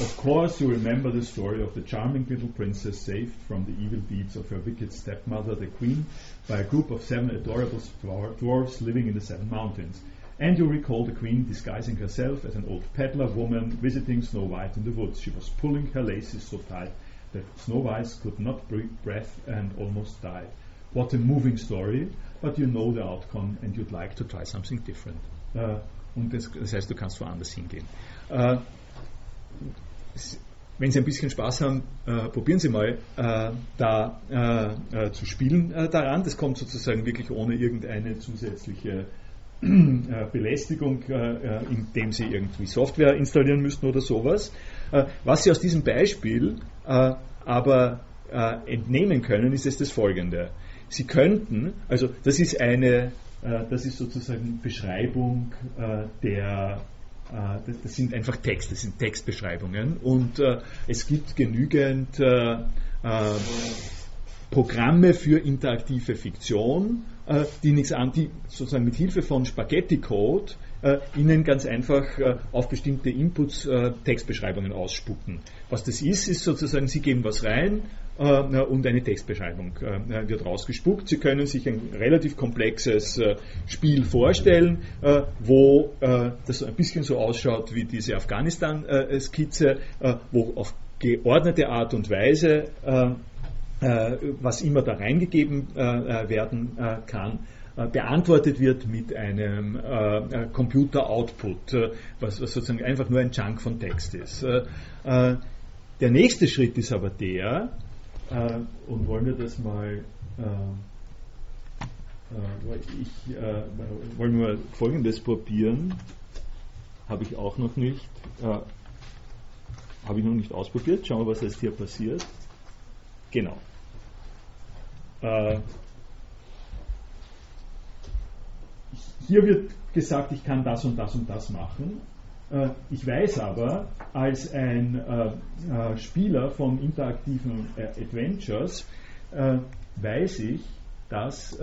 Of course, you remember the story of the charming little princess saved from the evil deeds of her wicked stepmother, the queen, by a group of seven adorable dwarfs living in the seven mountains. And you recall the queen disguising herself as an old peddler woman visiting Snow White in the woods. She was pulling her laces so tight that Snow White could not breathe breath and almost died. What a moving story, but you know the outcome and you'd like to try something different. Uh, und das, das, heißt, du kannst woanders hingehen. Uh, wenn Sie ein bisschen Spaß haben, äh, probieren Sie mal äh, da äh, äh zu spielen äh, daran. Das kommt sozusagen wirklich ohne irgendeine zusätzliche äh, Belästigung, indem Sie irgendwie Software installieren müssten oder sowas. was Sie aus diesem Beispiel aber entnehmen können, ist es das folgende. Sie könnten, also das ist eine, äh, das ist sozusagen Beschreibung äh, der, äh, das, sind einfach Texte, das sind Textbeschreibungen und äh, es gibt genügend äh, äh, Programme für interaktive Fiktion, die nichts an, die sozusagen mit Hilfe von Spaghetti-Code Ihnen ganz einfach auf bestimmte Inputs Textbeschreibungen ausspucken. Was das ist, ist sozusagen, Sie geben was rein und eine Textbeschreibung äh, wird rausgespuckt. Sie können sich ein relativ komplexes äh, Spiel vorstellen, wo das ein bisschen so ausschaut wie diese Afghanistan-Skizze, wo auf geordnete Art und Weise was immer da reingegeben werden kann, beantwortet wird mit einem äh, Computer-Output, äh, was, sozusagen einfach nur ein Chunk von Text ist. Äh, der nächste Schritt ist aber der, äh, und wollen wir das mal, äh, äh, ich, äh, wollen wir folgendes probieren, habe ich auch noch nicht, äh, habe ich noch nicht ausprobiert, schauen wir, was jetzt hier passiert. Genau. Äh, hier wird gesagt, ich kann das und das und das machen. Äh, ich weiß aber, als ein äh, äh, Spieler von interaktiven Adventures, weiß ich, dass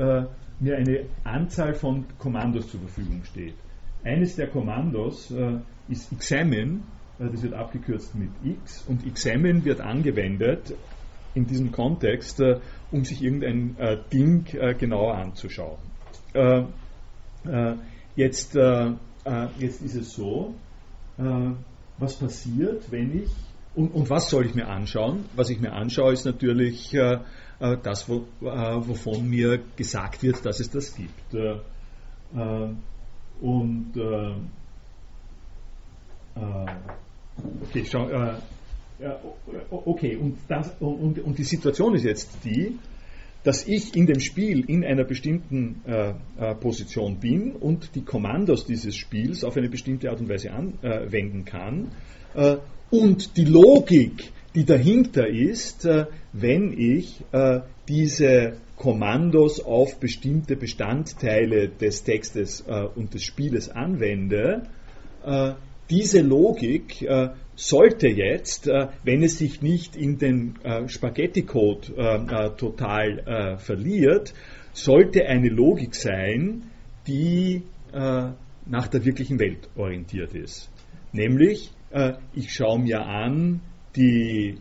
mir eine Anzahl von Kommandos zur Verfügung steht. Eines der Kommandos ist examine, das wird abgekürzt mit X, und examine wird angewendet in diesem Kontext, um sich irgendein Ding genauer anzuschauen. Jetzt, jetzt ist es so, äh, was passiert, wenn ich und, und, was soll ich mir anschauen? Was ich mir anschaue, ist natürlich äh, äh das, wo, äh, wovon mir gesagt wird, dass es das gibt. Äh, äh und okay, schau, okay, und, das, und, und die Situation ist jetzt die, dass ich in dem Spiel in einer bestimmten äh, äh, Position bin und die Kommandos dieses Spiels auf eine bestimmte Art und Weise anwenden kann. Äh, und die Logik, die dahinter ist, äh, wenn ich diese Kommandos auf bestimmte Bestandteile des Textes und des Spieles anwende, diese Logik sollte jetzt, äh, wenn es sich nicht in den äh, Spaghetti-Code äh, total verliert, sollte eine Logik sein, die nach der wirklichen Welt orientiert ist. Nämlich, ich schaue mir an, die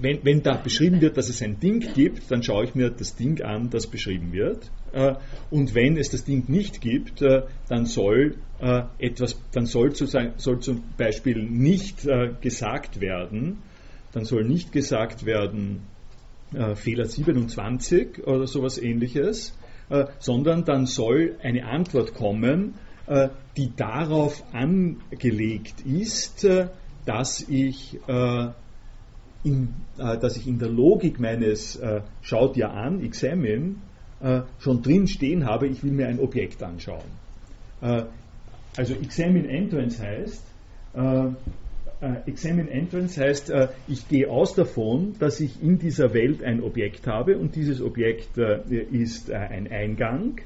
wenn, wenn, da beschrieben wird, dass es ein Ding gibt, dann schaue ich mir das Ding an, das beschrieben wird. Äh, und wenn es das Ding nicht gibt, äh, dann soll äh, etwas, dann soll, zu, soll zum Beispiel nicht gesagt werden, dann soll nicht gesagt werden Fehler 27 oder sowas ähnliches, sondern dann soll eine Antwort kommen, die darauf angelegt ist, dass ich in, äh, dass ich in der Logik meines äh, Schaut dir an, Examine, äh, schon drin stehen habe, ich will mir ein Objekt anschauen. Äh, also Examine Entrance heißt, äh, äh, Examine Entrance heißt, ich gehe aus davon, dass ich in dieser Welt ein Objekt habe und dieses Objekt ist ein Eingang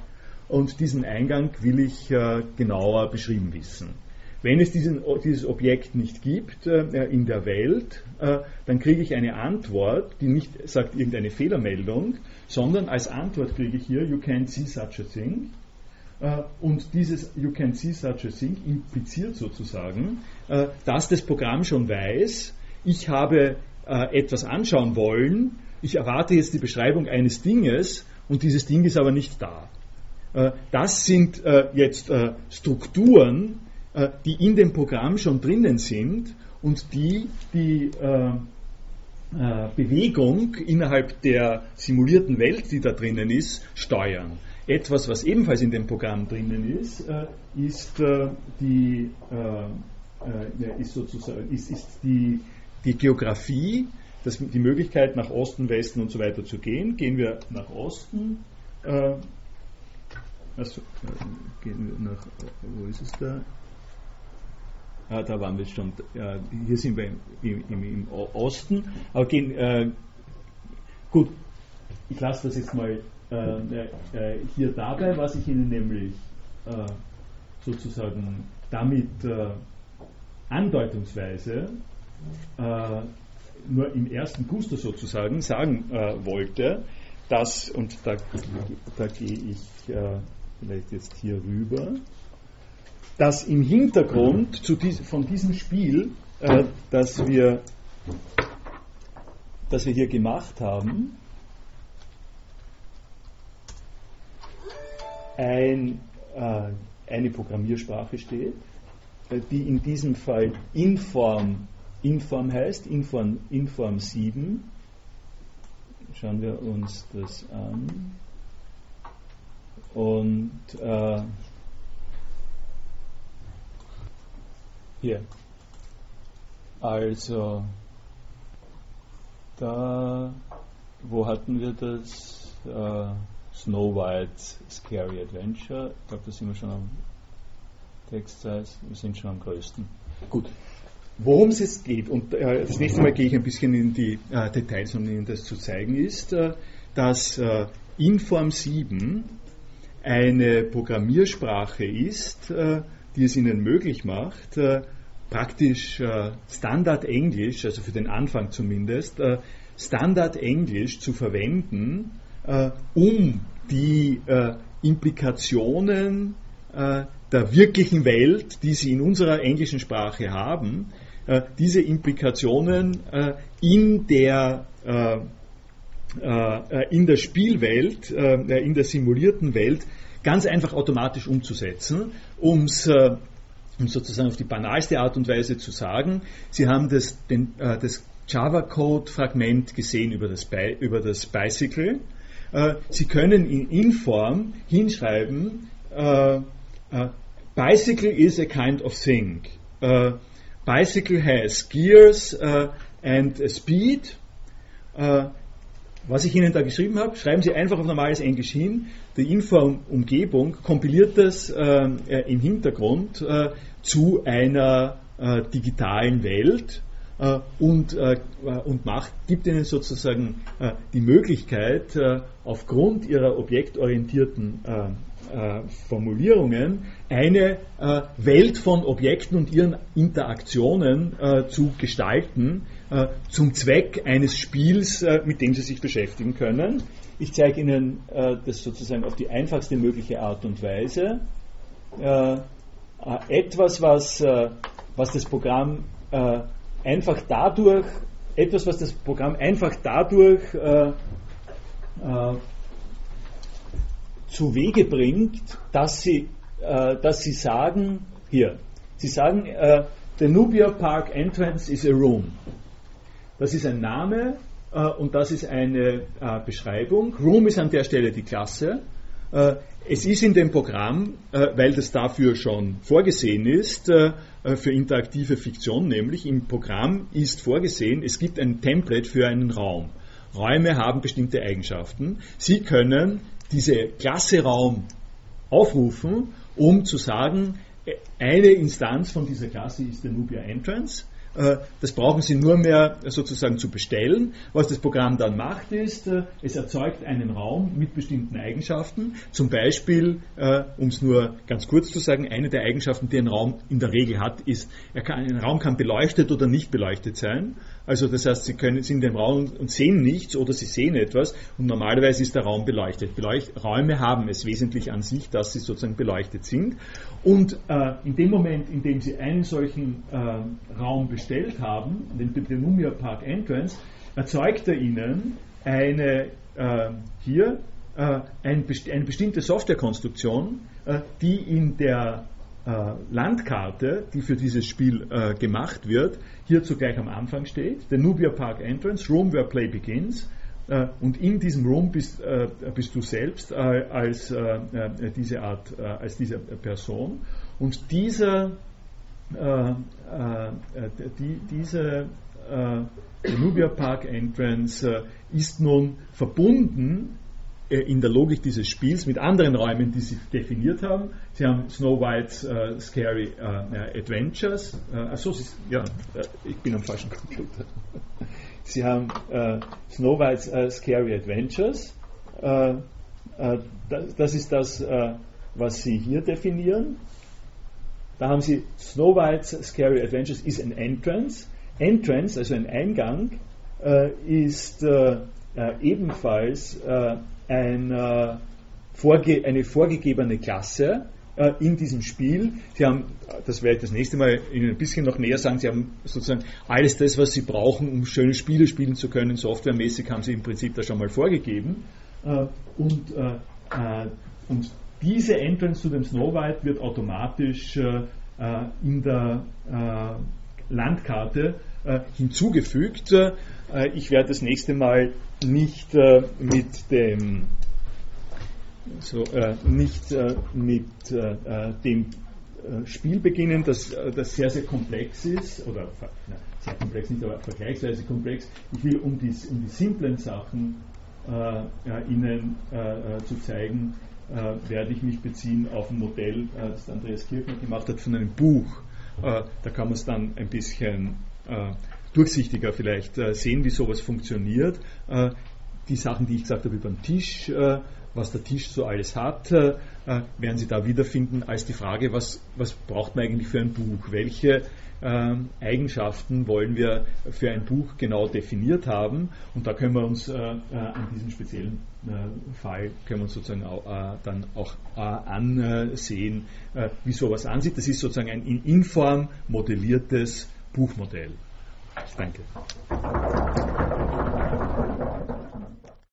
und diesen Eingang will ich genauer beschrieben wissen. Wenn es diesen, dieses Objekt nicht gibt äh, in der Welt, äh, dann kriege ich eine Antwort, die nicht sagt irgendeine Fehlermeldung, sondern als Antwort kriege ich hier, you can't see such a thing. Äh, und dieses You can't see such a thing impliziert sozusagen, äh, dass das Programm schon weiß, ich habe äh, etwas anschauen wollen, ich erwarte jetzt die Beschreibung eines Dinges und dieses Ding ist aber nicht da. Das sind jetzt Strukturen, die in dem Programm schon drinnen sind und die die Bewegung innerhalb der simulierten Welt, die da drinnen ist, steuern. Etwas, was ebenfalls in dem Programm drinnen ist, ist die ist sozusagen ist, ist die, die Geografie, das, die Möglichkeit nach Osten, Westen und so weiter zu gehen. Gehen wir nach Osten. Äh, also, gehen wir nach, wo ist es da? äh, da waren wir schon, äh, hier sind wir im, im, im Osten, aber gehen, äh, gut, ich lasse das jetzt mal äh, äh, hier dabei, was ich Ihnen nämlich äh, sozusagen damit andeutungsweise nur im ersten Gusto sozusagen sagen wollte, dass, und da, da gehe ich vielleicht jetzt hier rüber, dass im Hintergrund dies, von diesem Spiel, äh, das, wir, das wir hier gemacht haben, ein, äh, eine Programmiersprache steht, äh, die in diesem Fall Inform, Inform heißt, Inform, Inform 7. Schauen wir uns das an. Und äh, Hier. Also, da, wo hatten wir das? Uh, Snow White's Scary Adventure. Ich glaube, da sind wir schon am Text-Size. Wir sind schon am größten. Gut. Worum es jetzt geht, und äh, das nächste Mal gehe ich ein bisschen in die äh, Details, um Ihnen das zu zeigen, ist, äh, dass äh, Inform 7 eine Programmiersprache ist, äh, die es ihnen möglich macht, äh, praktisch äh, Standard-Englisch, also für den Anfang zumindest, äh, Standard-Englisch zu verwenden, um die Implikationen der wirklichen Welt, die sie in unserer englischen Sprache haben, diese Implikationen in der in der Spielwelt, in der simulierten Welt ganz einfach automatisch umzusetzen, um es äh, um sozusagen auf die banalste Art und Weise zu sagen, Sie haben das, äh, das Java-Code-Fragment gesehen über das, über das Bicycle. Äh, Sie können in Inform hinschreiben, äh, äh, Bicycle is a kind of thing. Uh, bicycle has gears and speed. Uh, was ich Ihnen da geschrieben habe, schreiben Sie einfach auf normales Englisch hin. Die Info-Umgebung kompiliert das äh, im Hintergrund äh, zu einer äh, digitalen Welt äh, und, äh, und macht, gibt Ihnen sozusagen äh, die Möglichkeit, aufgrund Ihrer objektorientierten Formulierungen eine Welt von Objekten und ihren Interaktionen zu gestalten, zum Zweck eines Spiels, mit dem Sie sich beschäftigen können. Ich zeige Ihnen das sozusagen auf die einfachste mögliche Art und Weise. etwas, was, was das Programm einfach dadurch, etwas, was das Programm einfach dadurch äh, äh, zu Wege bringt, dass sie, äh, dass sie sagen, hier, sie sagen, äh, the Nubia Park Entrance is a room. Das ist ein Name äh, und das ist eine äh, Beschreibung. Room ist an der Stelle die Klasse. Es ist in dem Programm, weil das dafür schon vorgesehen ist, äh, für interaktive Fiktion, nämlich im Programm ist vorgesehen, es gibt ein Template für einen Raum. Räume haben bestimmte Eigenschaften. Sie können diese Klasse Raum aufrufen, um zu sagen, äh, eine Instanz von dieser Klasse ist der Nubia Entrance äh, das brauchen Sie nur mehr sozusagen zu bestellen. Was das Programm dann macht, ist, äh, es erzeugt einen Raum mit bestimmten Eigenschaften. Zum Beispiel, äh, um es nur ganz kurz zu sagen, eine der Eigenschaften, die ein Raum in der Regel hat, ist, kann, ein Raum kann beleuchtet oder nicht beleuchtet sein. Also das heißt, Sie können, sind im Raum und sehen nichts oder Sie sehen etwas und normalerweise ist der Raum beleuchtet. Beleucht Räume haben es wesentlich an sich, dass sie sozusagen beleuchtet sind. Und äh, in dem Moment, in dem Sie einen solchen äh, Raum bestellt haben, den Bibliomia Park Entrance, erzeugt er Ihnen eine äh, hier äh, ein, eine bestimmte Softwarekonstruktion, äh, die in der Landkarte, die für dieses Spiel äh, gemacht wird, hierzu gleich am Anfang steht. Der Nubia Park Entrance, Room where Play begins. Äh, und in diesem Room bist, äh, bist du selbst äh, als diese Art, als diese Person. Und dieser, die, diese Nubia Park Entrance ist nun verbunden äh, in der Logik dieses Spiels mit anderen Räumen, die sie definiert haben. Sie haben Snow White's uh, Scary uh, Adventures. Uh, achso, ja, ich bin am falschen Computer. Sie haben Snow White's Scary Adventures. Das, das, ist das, was Sie hier definieren. Da haben Sie Snow White's Scary Adventures ist ein Entrance. Entrance, also ein Eingang, ist ebenfalls ein, äh, vorge eine vorgegebene Klasse äh, in diesem Spiel. Sie haben, das werde ich das nächste Mal Ihnen ein bisschen noch näher sagen, Sie haben sozusagen alles das, was Sie brauchen, um schöne Spiele spielen zu können, softwaremäßig haben Sie im Prinzip da schon mal vorgegeben. Äh, und, äh, äh, und diese Entrance zu dem Snow White wird automatisch äh, in der Landkarte hinzugefügt. Ich werde das nächste Mal nicht äh, mit dem so, äh, nicht äh, mit äh, äh, dem äh, Spiel beginnen, das, das sehr, sehr komplex ist, oder na, sehr komplex nicht, aber vergleichsweise komplex. Ich will, um die, um die simplen Sachen Ihnen zu zeigen, werde ich mich beziehen auf ein Modell, das Andreas Kirchner gemacht hat von einem Buch. da kann man es dann ein bisschen durchsichtiger vielleicht äh, sehen, wie sowas funktioniert. Äh, die Sachen, die ich gesagt habe über den Tisch, äh, was der Tisch so alles hat, werden Sie da wiederfinden als die Frage, was, was braucht man eigentlich für ein Buch? Welche Eigenschaften wollen wir für ein Buch genau definiert haben? Und da können wir uns an diesem speziellen Fall können wir uns sozusagen dann auch ansehen, wie sowas ansieht. Das ist sozusagen ein in Inform modelliertes Buchmodell. Thank you.